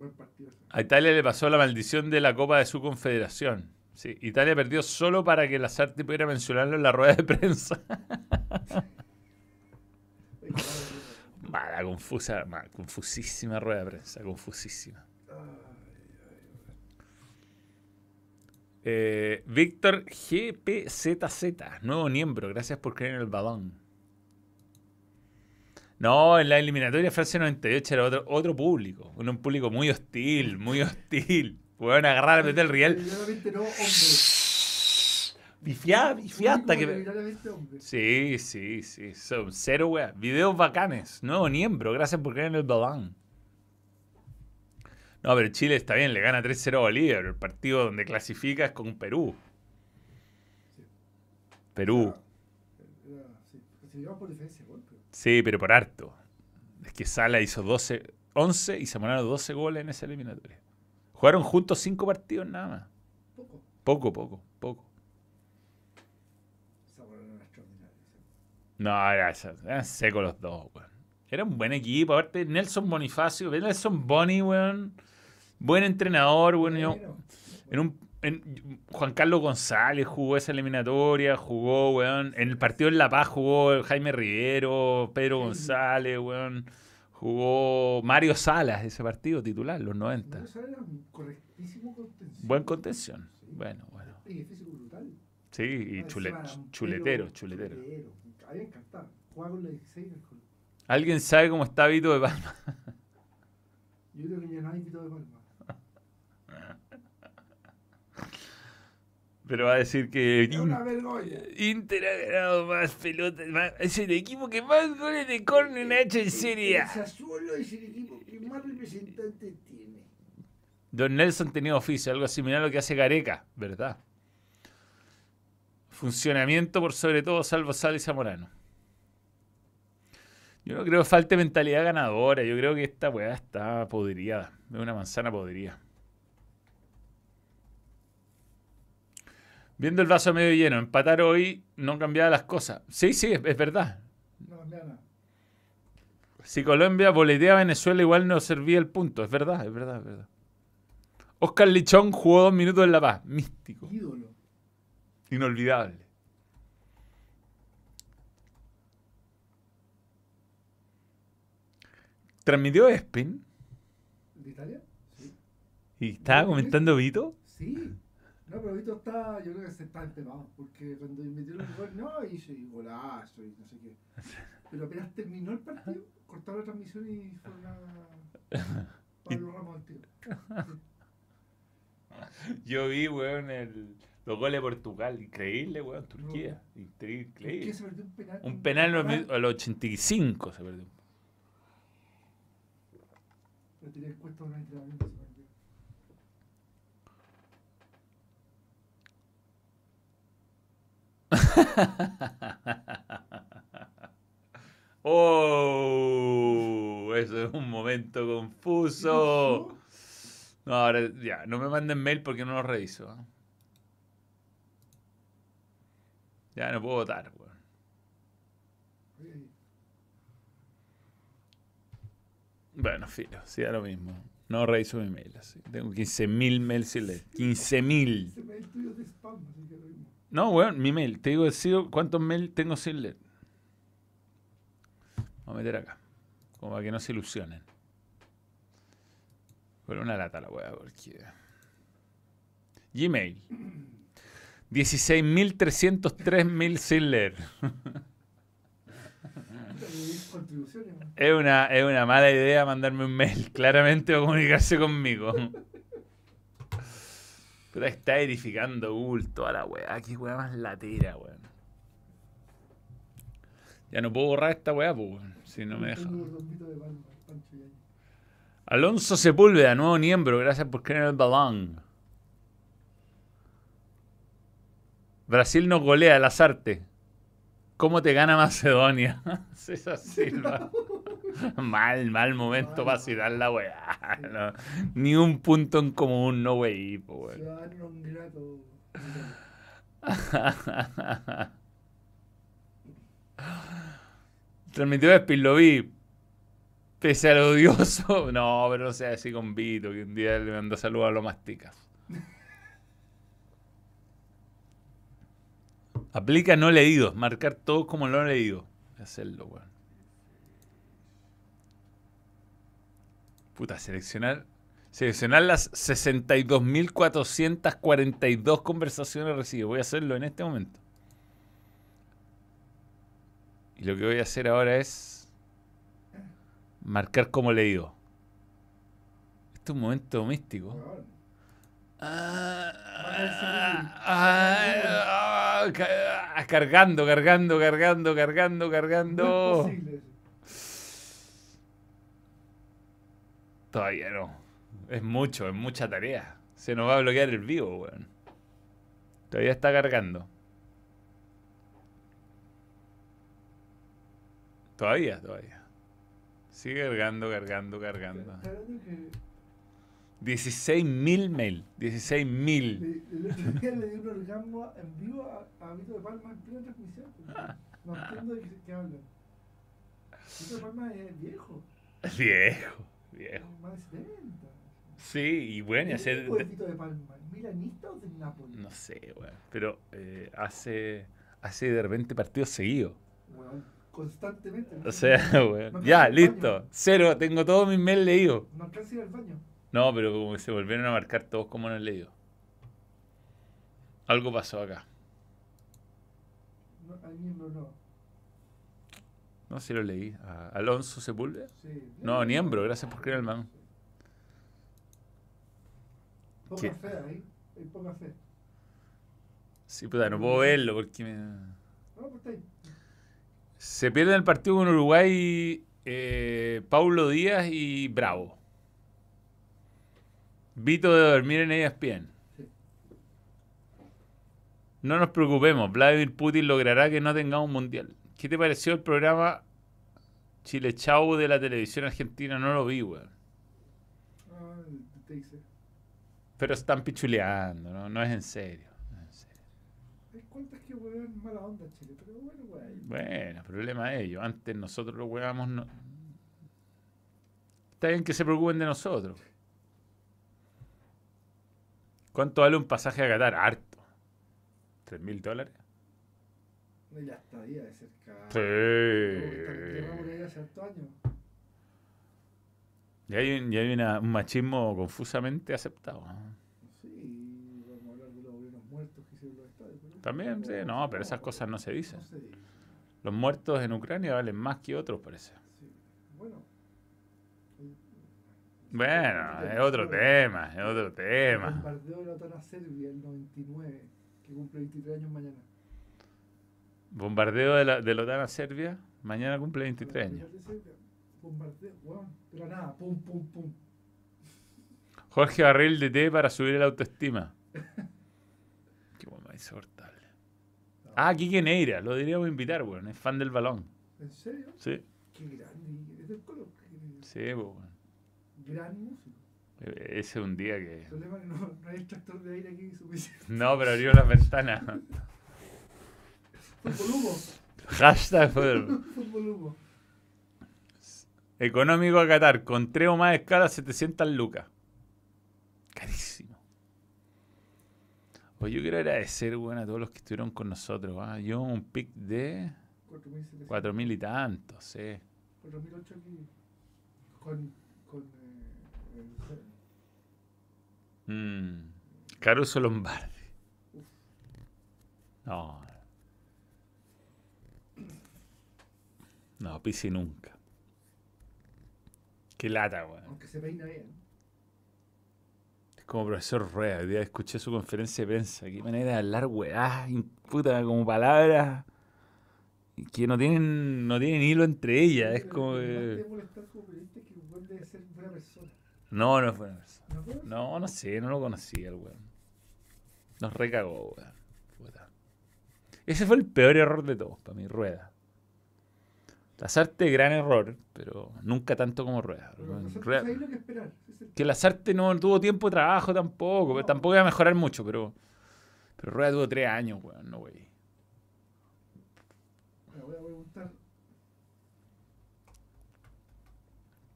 Buen partido. ese. A Italia le pasó la maldición de la Copa de su confederación. Sí, Italia perdió solo para que Lazarte pudiera mencionarlo en la rueda de prensa. Mala, confusa, ma- confusísima rueda de prensa, confusísima. Eh, Víctor GPZZ, nuevo miembro, gracias por creer en el balón. No, en la eliminatoria Francia 98 era otro, otro público, un, un público muy hostil, muy hostil. Pueden agarrar a meter el. Deliberadamente no, hombre. Bifiá, bifiá hasta que. Sí, sí, sí, son cero weas. Videos bacanes, nuevo miembro, gracias por creer en el balón. No, pero Chile está bien, le gana 3-0 a Bolívar. El partido donde clasifica es con Perú. Perú. Era, sí. Se llevaba por diferencia pero Sí, pero por harto. Es que Sala hizo 12, 11 y Zamorano 12 goles en esa eliminatoria. Jugaron juntos 5 partidos nada más. poco. Poco, poco, poco. No, era, eran secos los dos, weón. Era un buen equipo. Aparte, Nelson Bonifacio, Nelson Boni, weón. Buen entrenador, weón. yo- en un, en- Juan Carlos González jugó esa eliminatoria, jugó, weón. En el partido en La Paz jugó Jaime Rivero, Pedro. González, weón. Jugó Mario Salas ese partido titular, los 90. Mario Salas era un correctísimo contención. Buen contención. Sí. Bueno, bueno. Y físico brutal. Sí, y chule- chuletero, pelo- chuletero. A mí me encantaba. Jugaba con la 16 del Colo. ¿Alguien sabe cómo está Vito de Palma? Yo creo que ya no hay Vito de Palma. Pero va a decir que Es una vergüenza. Inter ha ganado más pelotas. más- Es el equipo que más goles de córner ha hecho en Serie El A. Sassuolo es el equipo que más representantes tiene. Don Nelson tenía oficio, algo similar a lo que hace Gareca, ¿verdad? Funcionamiento por sobre todo, salvo Sal y Zamorano. Yo no creo que falte mentalidad ganadora. Yo creo que esta weá está podrida. Es una manzana podrida. Viendo el vaso medio lleno, empatar hoy no cambiaba las cosas. Sí, sí, es, es verdad. No cambia nada. Si Colombia boletea a Venezuela, igual no servía el punto. Es verdad, es verdad, es verdad. Oscar Lichón jugó dos minutos en La Paz. Místico. Ídolo. Inolvidable. ¿Transmitió Spin? ¿De Italia? Sí. ¿Y estaba comentando Vito? Sí. No, pero Vito está, yo creo que se está empemado, porque cuando metieron el gol, no, hizo y golazo y no sé qué. Pero apenas terminó el partido, cortaron la transmisión y fueron a Pablo Ramos al tiro. Yo vi, weón, el, los goles de Portugal. Increíble, weón. Turquía. ¿Por qué Increíble. se perdió un penal? Un penal al- al 85 se perdió. Pero tenía en cuenta un entrenamiento. se perdió. ¡Oh! Eso es un momento confuso. No, ahora ya, no me manden mail porque no lo reviso. Ya no puedo votar, weón. Bueno, filo, sí, lo mismo. No reviso mi mail así. Tengo 15.000 mails sin leer. 15.000. Ese mail tuyo spam, así que lo mismo. No, weón, mi mail. Te digo decido cuántos mails tengo sin leer. Vamos a meter acá. Como para que no se ilusionen. Pero una lata la weá, porque. Gmail. 16.303 mil sin leer. Es una, es una mala idea mandarme un mail, claramente, o comunicarse conmigo. Está edificando Google toda la weá. Qué weá más latera, weón. Ya no puedo borrar esta weá, pues, weón. Si no me deja. Alonso Sepúlveda, nuevo miembro. Gracias por creer el balón. Brasil nos golea las artes. ¿Cómo te gana Macedonia? César Silva. Mal, mal momento para citar la weá. No, ni un punto en común, no wey, po, weón. Ciudadano grato. Transmitió Espin, lo vi. Pese a lo odioso. No, pero no sea así con Vito, que un día le mandó saludos a los masticas. Aplica no leídos, marcar todo como no leído. Hacerlo, weón. Puta, seleccionar. Seleccionar las 62.442 conversaciones recibidas. Voy a hacerlo en este momento. Y lo que voy a hacer ahora es marcar como leído. Este es un momento místico. Ah, ah, ah, ca- ah, cargando, cargando, cargando, cargando, cargando. Todavía no. Es mucho, es mucha tarea. Se nos va a bloquear el vivo, weón. Todavía está cargando. Todavía, todavía. Sigue cargando, cargando, cargando. Está hablando que 16.000 mail. 16.000. le- el otro día le dio un orgasmo en vivo a, a Vito de Palma en plena transmisión. No entiendo de qué hablan. Vito de Palma es viejo, Viejo, viejo. más de 70. Sí, y bueno, y ¿Qué hacer... equipo es Vito de Palma? ¿Milanista o del Napoli? No sé, weón. Pero eh, hace, hace de repente partidos seguidos. Weón, constantemente. O sea, weón. Ya, listo. Cero, tengo todos mis mails leídos. No alcanza ir al baño. No, pero como que se volvieron a marcar todos como no he leído. Algo pasó acá. No, al miembro no. No sé si lo leí. ¿A Alonso Sepúlveda? Sí. No, Niembro, gracias por creer el man. Poca ¿Qué? fe ahí. Hay poca fe. Sí, puta, no puedo verlo porque me... No, pues. Se pierde el partido con Uruguay eh, Paulo Díaz y Bravo. Vito de dormir en ESPN. Sí. No nos preocupemos, Vladimir Putin logrará que no tengamos un mundial. ¿Qué te pareció el programa Chile Chau de la televisión argentina? No lo vi, weón. Ah, te dice. Pero están pichuleando, ¿no? No es en serio. no es en serio. Hay cuentas que weón mala onda Chile, pero bueno, weón. Bueno, problema de ellos. Antes nosotros lo huevamos. No... Está bien que se preocupen de nosotros. ¿Cuánto vale un pasaje a Qatar? Harto. ¿Tres mil dólares? Ya está ahí de cerca. Sí. Hace años. Y hay, un- y hay una- un machismo confusamente aceptado. ¿no? Sí, vamos a hablar de los obreros muertos que hicieron los estadios. También, sí, no, pero esas cosas no se dicen. No se dice. Los muertos en Ucrania valen más que otros, parece. Sí. Bueno. Bueno, es otro tema, es otro El tema. bombardeo de la OTAN a Serbia el 99, que cumple 23 años mañana. Bombardeo de la, de la OTAN a Serbia. Mañana cumple 23 años. Bombardeo, la nada, pum, pum, pum. Jorge Barril de T para subir la autoestima. Qué bueno, insoportable. Ah, Quique Neira, lo diríamos invitar, weón. Es fan del balón. ¿En serio? Sí, Qué grande. Es del Colo. qué sí, pues, weón. Gran músico. E- Ese es un día que. El problema es que no, no hay extractor de aire aquí suficiente. No, pero abrió las ventanas. Fútbol. Hashtag fútbol. Fútbol humo. Económico a Qatar, con tres o más escalas, 700 lucas. Carísimo. Oye, yo quiero agradecer, weón, a todos los que estuvieron con nosotros. ah. Yo un pic de 4.700. 4.000 y tantos, sí. 4.008 aquí. Con. con eh, el- Mm. Caruso Lombardi. No. No, Pisi nunca. Qué lata, weón. aunque se peina bien. Es como profesor Rueda. Hoy día escuché su conferencia de prensa. Qué manera de hablar, weá. Puta, como palabras que no tienen, no tienen hilo entre ellas. Es como que. No, no es buena persona. ¿No? No, sé, no lo conocía el weón. Nos recagó, weón. Puta. Ese fue el peor error de todos, para mí, Rueda. Lazarte, gran error, pero nunca tanto como Rueda. Lo que esperar. Que Lazarte no tuvo tiempo de trabajo tampoco, No. tampoco iba a mejorar mucho, pero. Pero Rueda tuvo tres años, weón, no, wey. Me voy a preguntar.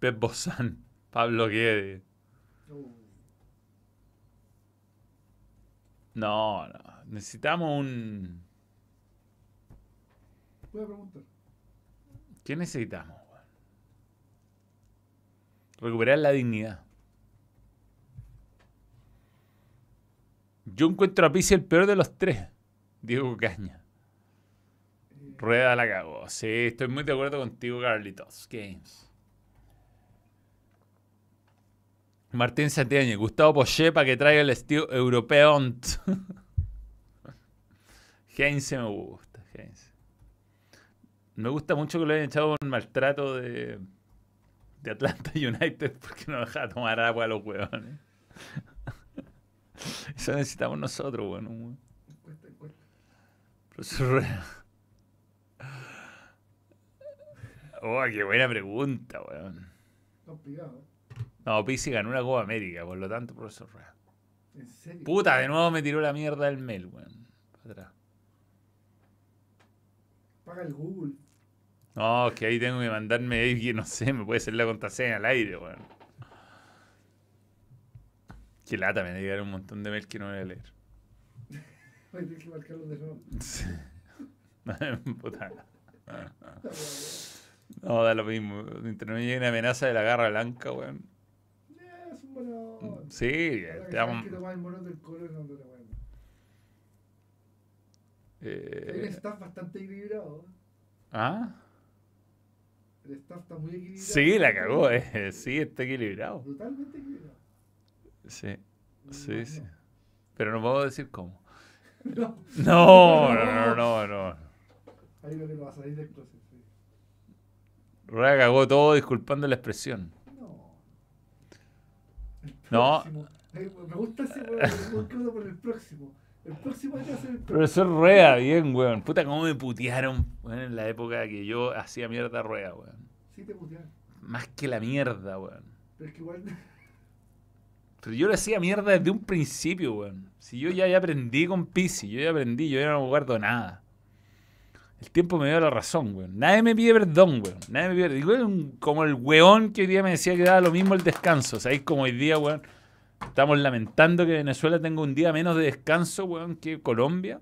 Pep Bozán, Pablo Guede. oh, No, no. Necesitamos un. voy a preguntar. ¿Qué necesitamos? Recuperar la dignidad. Yo encuentro a Pizzi el peor de los tres. Diego Caña. Rueda la cagó. Sí, estoy muy de acuerdo contigo, Carlitos. Games. Martín Santiago, Gustavo Poché para que traiga el estilo europeo. Heinze me gusta, Heinze. Me gusta mucho que lo hayan echado un maltrato de, de Atlanta United porque no deja tomar agua a los huevones. Eso necesitamos nosotros, bueno. weón. encuesta, encuesta. Profesor. Oh, qué buena pregunta, weón. Complicado. ¿eh? No, Pizzi ganó una Copa América, por lo tanto, profesor Rueda. En serio. Puta, de nuevo me tiró la mierda del mail, weón. Para atrás. Paga el Google. No, que ahí tengo que mandarme ahí que no sé, me puede ser la contraseña al aire, weón. Qué lata, me llegar un montón de mails que no voy a leer. Tienes que marcarlo de nuevo. Sí. Puta. No, da lo mismo. Mientras no llegue una amenaza de la garra blanca, weón. Eh, es un mono. Sí, que te vamos. que tomar el mono del color no te lo bueno. Eh, staff bastante equilibrado. ¿Ah? El staff está muy equilibrado. Sí, la cagó, eh. Sí, está equilibrado. Totalmente equilibrado. Sí, sí, No, sí. Pero no puedo decir cómo. No. No, no, no, no, no. Ahí lo que no va a salir del closet. Sí. Rueda cagó todo disculpando la expresión. No. No. Eh, Me gusta ese por el próximo. El próximo que hacer el. Profesor Rueda, bien, weón. Puta, cómo me putearon, weón, en la época que yo hacía mierda Rueda, weón. Sí te putean. Más que la mierda, weón. Pero es que igual. Pero yo le hacía mierda desde un principio, weón. Si yo ya, ya aprendí con Pisi, yo ya aprendí, yo ya no guardo nada. El tiempo me dio la razón, weón. Nadie me pide perdón, weón. Nadie me pide un- como el weón que hoy día me decía que daba lo mismo el descanso. ¿Sabéis? Como hoy día, weón, estamos lamentando que Venezuela tenga un día menos de descanso, weón, que Colombia.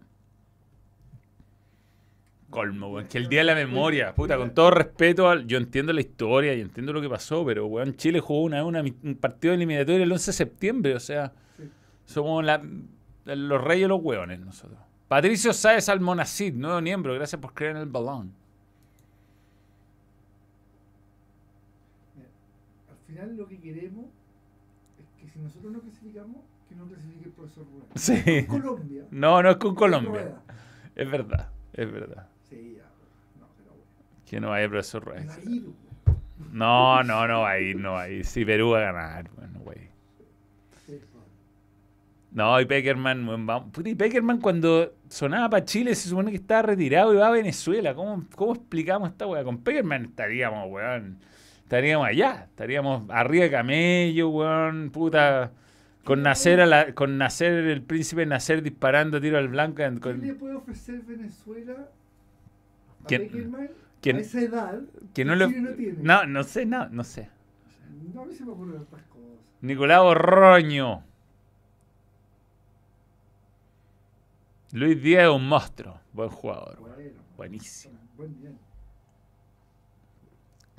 Colmo, weón. Que el día de la memoria, puta, con todo respeto, al- yo entiendo la historia y entiendo lo que pasó, pero, weón, Chile jugó una, una, un partido eliminatorio el 11 de septiembre, o sea, Sí. somos la- los reyes los hueones nosotros. Patricio Sáez Almonacid, nuevo miembro, gracias por creer en el balón. Al final lo que queremos si nosotros no clasificamos, que no clasifique el profesor Rueda. Sí. Colombia. No, no es con Colombia. Es verdad, es verdad. Sí, ya. No, pero bueno. Que no vaya profesor Me Rueda. va a ir, weón. No, no, no va a ir, no va a ir. Si Perú va a ganar, bueno, güey. Sí, weón. No, y Peckerman. Puta, y Peckerman cuando sonaba para Chile se supone que estaba retirado y va a Venezuela. ¿Cómo, cómo explicamos esta weá? Con Peckerman estaríamos, weón. Estaríamos allá. Estaríamos arriba de camello, weón. Puta. Con nacer, a la, con nacer el príncipe Nacer disparando tiro al blanco. en- ¿Qué con- le puede ofrecer Venezuela a ¿Quién- a esa edad que no tiene? No, no sé, no, no sé. No, a mí se me ocurren otras cosas. Nicolás Borroño. Luis Díaz es un monstruo. Buen jugador. Bueno, Buenísimo. buen bien.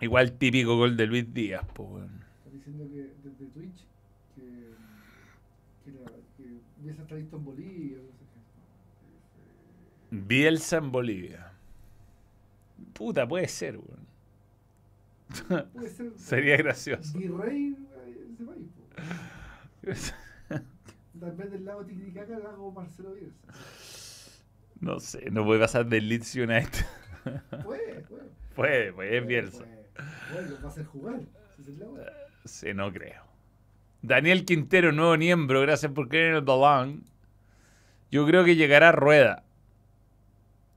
Igual típico gol de Luis Díaz, pues, weón. Está diciendo que desde Twitch que, que, la, que Bielsa está listo en Bolivia. No sé qué. Bielsa en Bolivia. Puta, puede ser, weón. Puede ser Sería gracioso. virrey en ese país. po. En vez del lago Titicaca, el lago Marcelo Bielsa. No sé, no puede pasar del Leeds United. Puede, puede. puede, pues es Bielsa. Puede. Bueno, hacer jugar. wea. Sí, no creo. Daniel Quintero, nuevo miembro, gracias por creer en el balón. Yo creo que llegará rueda.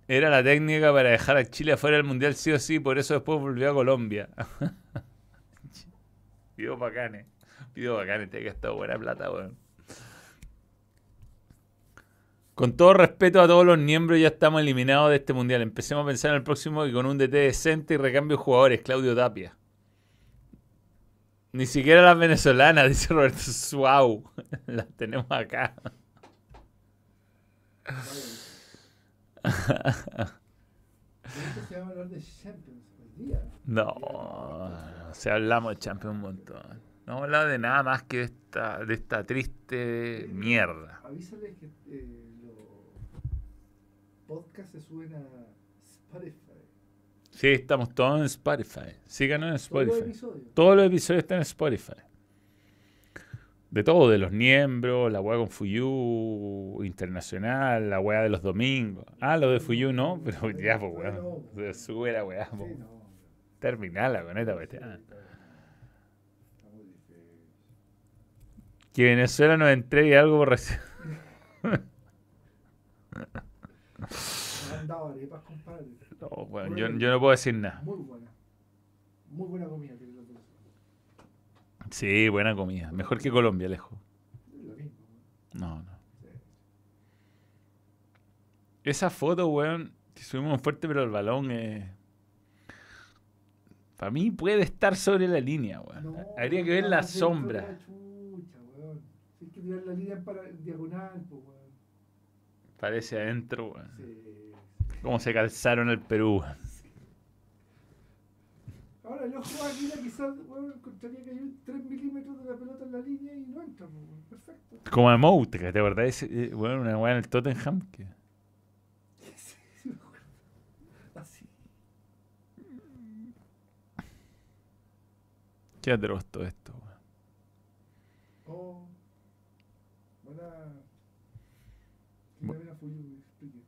Era la técnica para dejar a Chile afuera del Mundial sí o sí, por eso después volvió a Colombia. Pido bacanes. Pido bacanes, te que estado buena plata, weón. Con todo respeto a todos los miembros, ya estamos eliminados de este mundial. Empecemos a pensar en el próximo y con un DT decente y recambio de jugadores, Claudio Tapia. Ni siquiera las venezolanas, dice Roberto Suau. Las tenemos acá. No, o sea, hablamos de Champions un montón. No hemos de nada más que de esta, de esta triste mierda. Avísales que eh, podcasts se suben a Spotify. Sí, estamos todos en Spotify. Síganos en Todos los Spotify. episodios. Todos los episodios están en Spotify. De todo, de los miembros, la weá con Fuyu internacional, la weá de los domingos. Ah, lo de Fuyu no, pero ya, pues weón. Se sube la weá, Sí, pues. no. Terminala con esta Sí, cuestión. Que Venezuela nos entregue algo por recién. Me han dado arepas, compadre. No, weón, yo, yo no puedo decir nada. Muy buena. Muy buena comida. Sí, buena comida. Mejor que Colombia, lejos. ¿no? No. Esa foto, weón, que subimos fuerte, pero el balón es. Para mí puede estar sobre la línea, weón. No, Habría que ver la sombra. chucha, weón. Hay que tirar la línea para diagonal, pues, weón. Parece adentro, weón. Sí. Cómo se calzaron el Perú, weón. Ahora el ojo Águila quizás bueno, encontraría que hay un 3 milímetros de la pelota en la línea y no entra. pues, weón. Perfecto. Como a Mout, ¿te acordás? Eh, Bueno, una weá en el Tottenham. Que... Sí, sí. Qué atroz todo esto, weón. Oh. Buena. Qué pena fue yo que explique.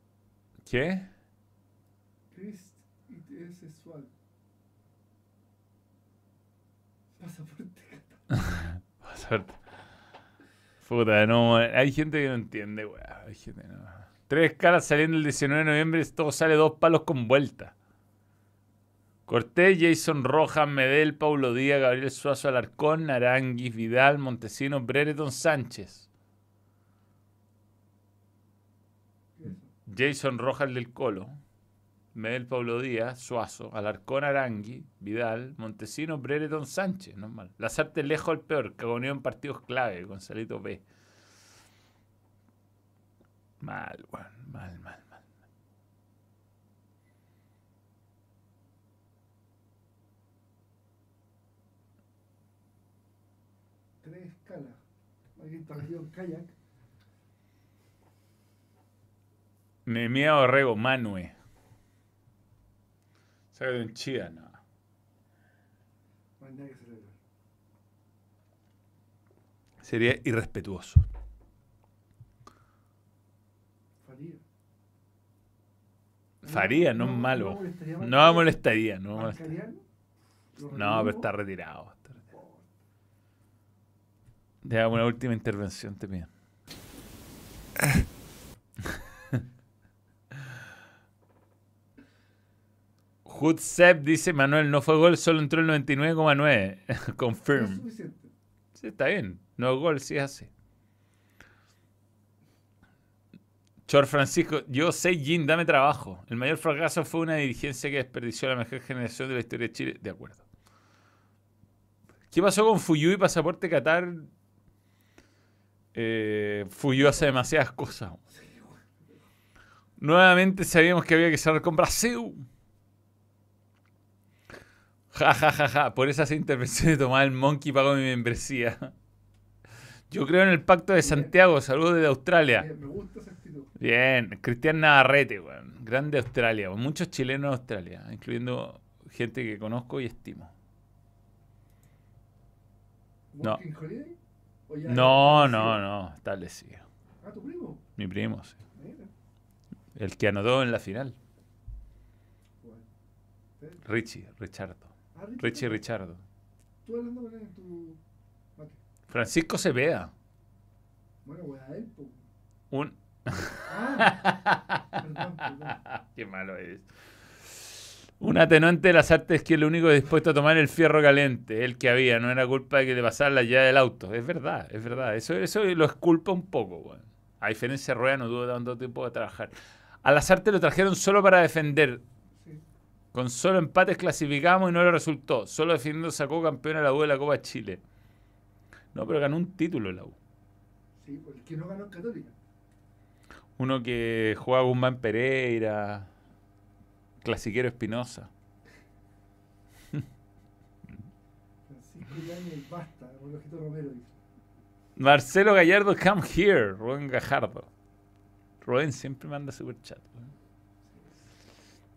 ¿Qué? Chris es sexual. Pasaporte. Suerte. Puta, no, hay gente que no entiende, weá. Hay gente que no. Tres caras saliendo el 19 de noviembre, todo sale dos palos con vuelta. Cortés, Jason Rojas, Medel, Paulo Díaz, Gabriel Suazo, Alarcón, Aranguis, Vidal, Montesino, Brereton, Sánchez. ¿Qué es eso? Jason Rojas el del Colo, Medel, Paulo Díaz, Suazo, Alarcón, Arangui, Vidal, Montesino, Brereton, Sánchez. Normal. Lazarte lejos el peor, cagoneo en partidos clave, Gonzalito B. Mal, weón, mal, mal, mal. Tres escalas. En kayak. Nemía Orrego, Manue. Sácate un chida, no. No hay nada que celebrar. Sería irrespetuoso. Faría. Faría, no es malo. molestaría No molestaría, no me molestaría. ¿Marcariano? ¿Lo No, pero está retirado. está retirado. Oh, Ya, una última intervención te pido. Hutsep dice Manuel, no fue gol, solo entró el 99,9. no es Confirm. suficiente. Sí, está bien. No es gol, sí es así. Chor Francisco, yo sé Jin, dame trabajo. El mayor fracaso fue una dirigencia que desperdició la mejor generación de la historia de Chile. De acuerdo. ¿Qué pasó con Fuyu y Pasaporte Qatar? Eh, Fuyu hace demasiadas cosas. Nuevamente sabíamos que había que cerrar con Brasil. Ja, ja, ja, ja. Por esas intervenciones de tomar el Monkey pago mi membresía. Yo creo en el pacto de Santiago. Saludos desde Australia. Eh, me gusta esa actitud. Bien, Cristian Navarrete, weón. Grande Australia. Muchos chilenos en Australia, incluyendo gente que conozco y estimo. No. ¿Working Holiday? ¿O ya No, no, no, establecido. Ah, tu primo. Mi primo, sí. Mira. El que anotó en la final. Richie, Richardo. Ah, Richie. Richardo. Tú hablando con él en tu. Francisco Cepeda. Bueno, weá, él, po. Un... Ah, perdón, perdón. Qué malo es. Un atenuante de las artes es que el único dispuesto a tomar el fierro caliente, el que había, no era culpa de que le pasara la llave del auto. Es verdad, es verdad. Eso, eso lo esculpa un poco, weón. A diferencia de Rueda, no tuvo tanto tiempo de trabajar. A las artes lo trajeron solo para defender. Con solo empates clasificamos y no le resultó. Solo defendiendo sacó campeón a la U de la Copa Chile. No, pero ganó un título la U. Sí, porque que no ganó en Católica. Uno que juega Guzmán Pereira, Clasiquero Espinosa. Francisco Yáñez, basta. Relojito Romero dice. Marcelo Gallardo, come here. Rubén Gajardo. Rubén siempre manda super chat.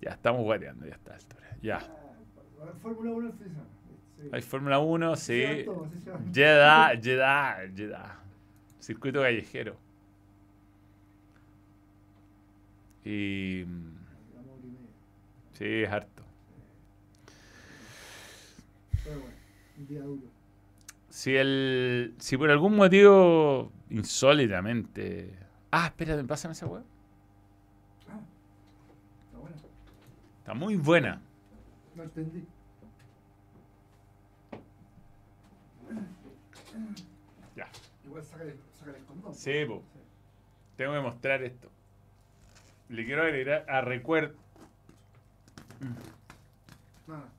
Ya, estamos guateando, ya está a esta hora. Ya. Ah, Fórmula 1 en fin de semana. Sí. Hay Fórmula 1, Así sí. Jeddah, Jeddah, Jeddah. Circuito callejero. Y. Sí, es harto. Pero bueno, un día duro. Si, el, si por algún motivo insólitamente. Ah, espérate, pásame esa weá. Ah, está bueno. Está muy buena. No entendí. Ya. Igual sácale, sácale el condón. Sí, po. Tengo que mostrar esto. Le quiero agregar a recuerdo. Nada.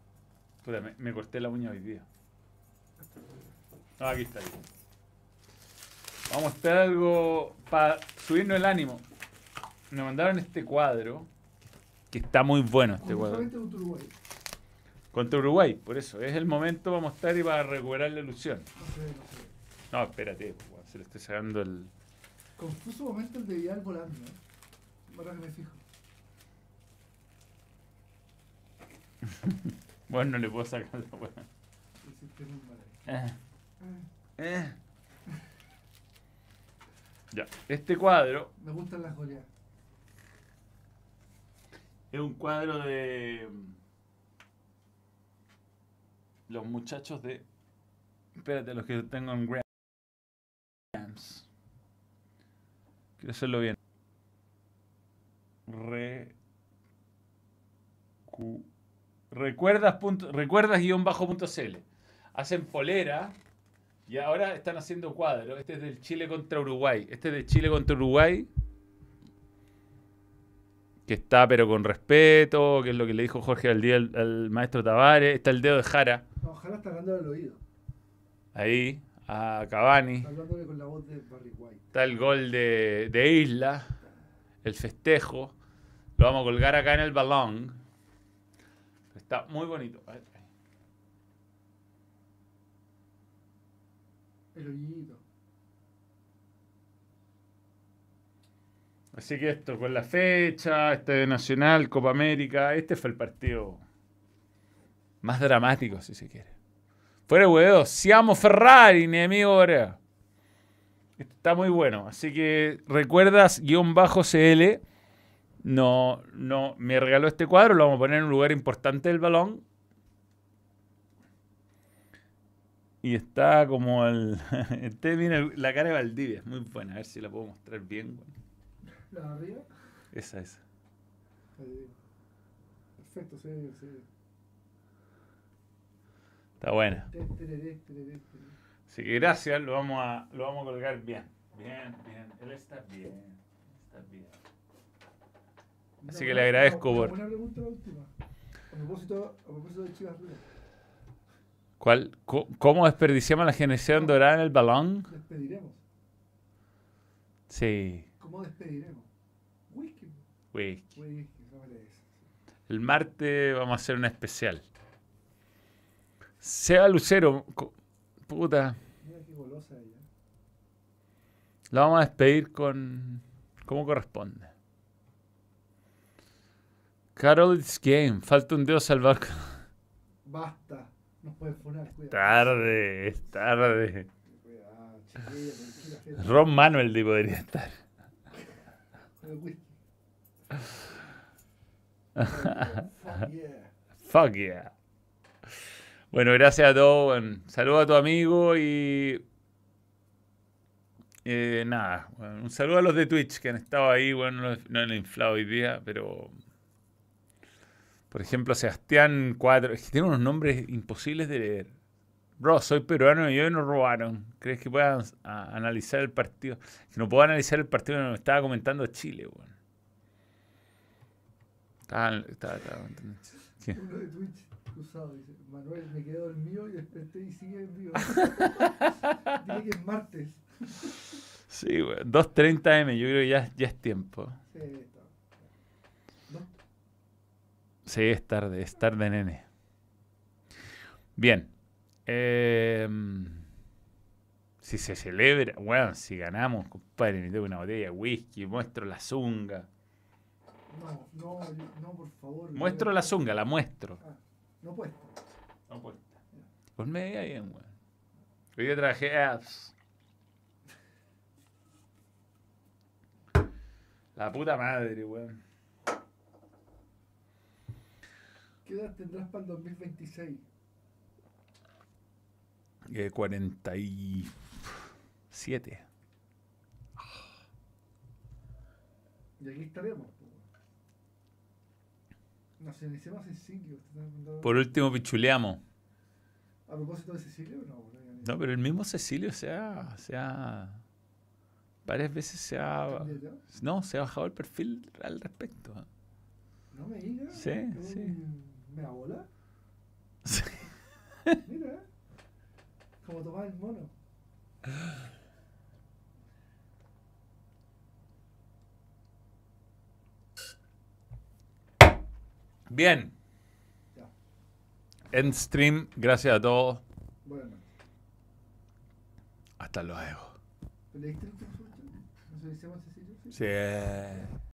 Puta, me, me corté la uña hoy día. No, aquí está. Aquí. Vamos a mostrar algo para subirnos el ánimo. Me mandaron este cuadro, que está muy bueno este. Justamente un Uruguay. Contra Uruguay, por eso. Es el momento para mostrar y para recuperar la ilusión. No espérate, weón, se le estoy sacando el. Confuso momento el de Vidal volando, ¿eh? Ahora que me fijo. Bueno, no le puedo sacar la ahí. Eh, Ah, eh. Ya, este cuadro Me gustan las goleadas. Es un cuadro de los muchachos de. Espérate, los que tengo en Grams. Quiero hacerlo bien. Re. cu- recuerdas recuerdas guion bajo punto CL. Hacen polera y ahora están haciendo cuadros. Este es del Chile contra Uruguay. Este es de Chile contra Uruguay. Que está pero con respeto, que es lo que le dijo Jorge al día al, al maestro Tavares. Está el dedo de Jara. No, ojalá está hablando del oído. Ahí, a Cavani. Está hablándole con la voz de Barry White. Está el gol de, de Isla, el festejo. Lo vamos a colgar acá en el balón. Está muy bonito. El oído. Así que esto, con la fecha, este de Nacional, Copa América, este fue el partido más dramático, si se quiere. Fuera huevo, siamo Ferrari, mi amigo. Este Está muy bueno. Así que recuerdas, guion bajo CL, no, no, me regaló este cuadro, lo vamos a poner en un lugar importante del balón. Y está como el. Este, mira, la cara de Valdivia, es muy buena. A ver si la puedo mostrar bien. güey. La de arriba. Esa, esa. ahí. Perfecto, se ve, se ve. Está buena. Así que gracias, lo vamos a, lo vamos a colgar bien. Bien, bien. Él está bien. Está bien. Así que le agradezco por- Buena pregunta la última. A propósito, a propósito de Chivas. ¿Cuál, ¿Cómo desperdiciamos la generación dorada en el balón? Despediremos. Sí. ¿Cómo despediremos? Whisky. Güey. Whisky, merece. El martes vamos a hacer una especial. Sea Lucero, puta, Mira qué golosa ella. la vamos a despedir con como corresponde. Carol it's game, falta un dios salvar. Basta. Nos pueden funar, cuidado. Tarde, es tarde. Cuidado, chiquilla. Ron Manuel de podría estar. Fuck yeah. Fuck yeah. Bueno, gracias a todos. saludo a tu amigo y. eh, nada, bueno, un saludo a los de Twitch que han estado ahí. Bueno, no, no han inflado hoy día, pero. Por ejemplo, Sebastián 4. Es que tiene unos nombres imposibles de leer. Bro, soy peruano y hoy nos robaron. ¿Crees que puedan a- analizar el partido? Que no puedo analizar el partido que me estaba comentando Chile, weón. Estaba, estaba, estaba comentando Chile. Uno de Twitch cruzado dice, Manuel, me quedé dormido y desperté y sigue en vivo. Dile que es martes. Sí, weón. 2.30 M, yo creo que ya, ya es tiempo. Sí, está. ¿No? Sí, es tarde, es tarde, nene. Bien. Eh, si se celebra, bueno, si ganamos, compadre, me tengo una botella de whisky, muestro la zunga. No, no, no, por favor. Muestro la zunga, la muestro. Ah, no puesto. Pues me veía bien, weón. Hoy día traje apps. La puta madre, weón. ¿Qué edad tendrás para el 2026? Eh, 47. Y aquí estaremos. Cecilio. ¿te estás dando- Por último, pichuleamos. A propósito de Cecilio, no. no, pero el mismo Cecilio se ha, se ha- varias veces se ha, no, se ha bajado el perfil al respecto. No me digas. Sí, ¿Es sí. ¿Me abola? Sí. Mira. Como tomar el mono. Bien. Ya. end stream. Gracias a todos. Buenas noches. Hasta luego. ¿Leíste el sueldo? ¿No se lo hicimos a Cecilia? Sí. Sí.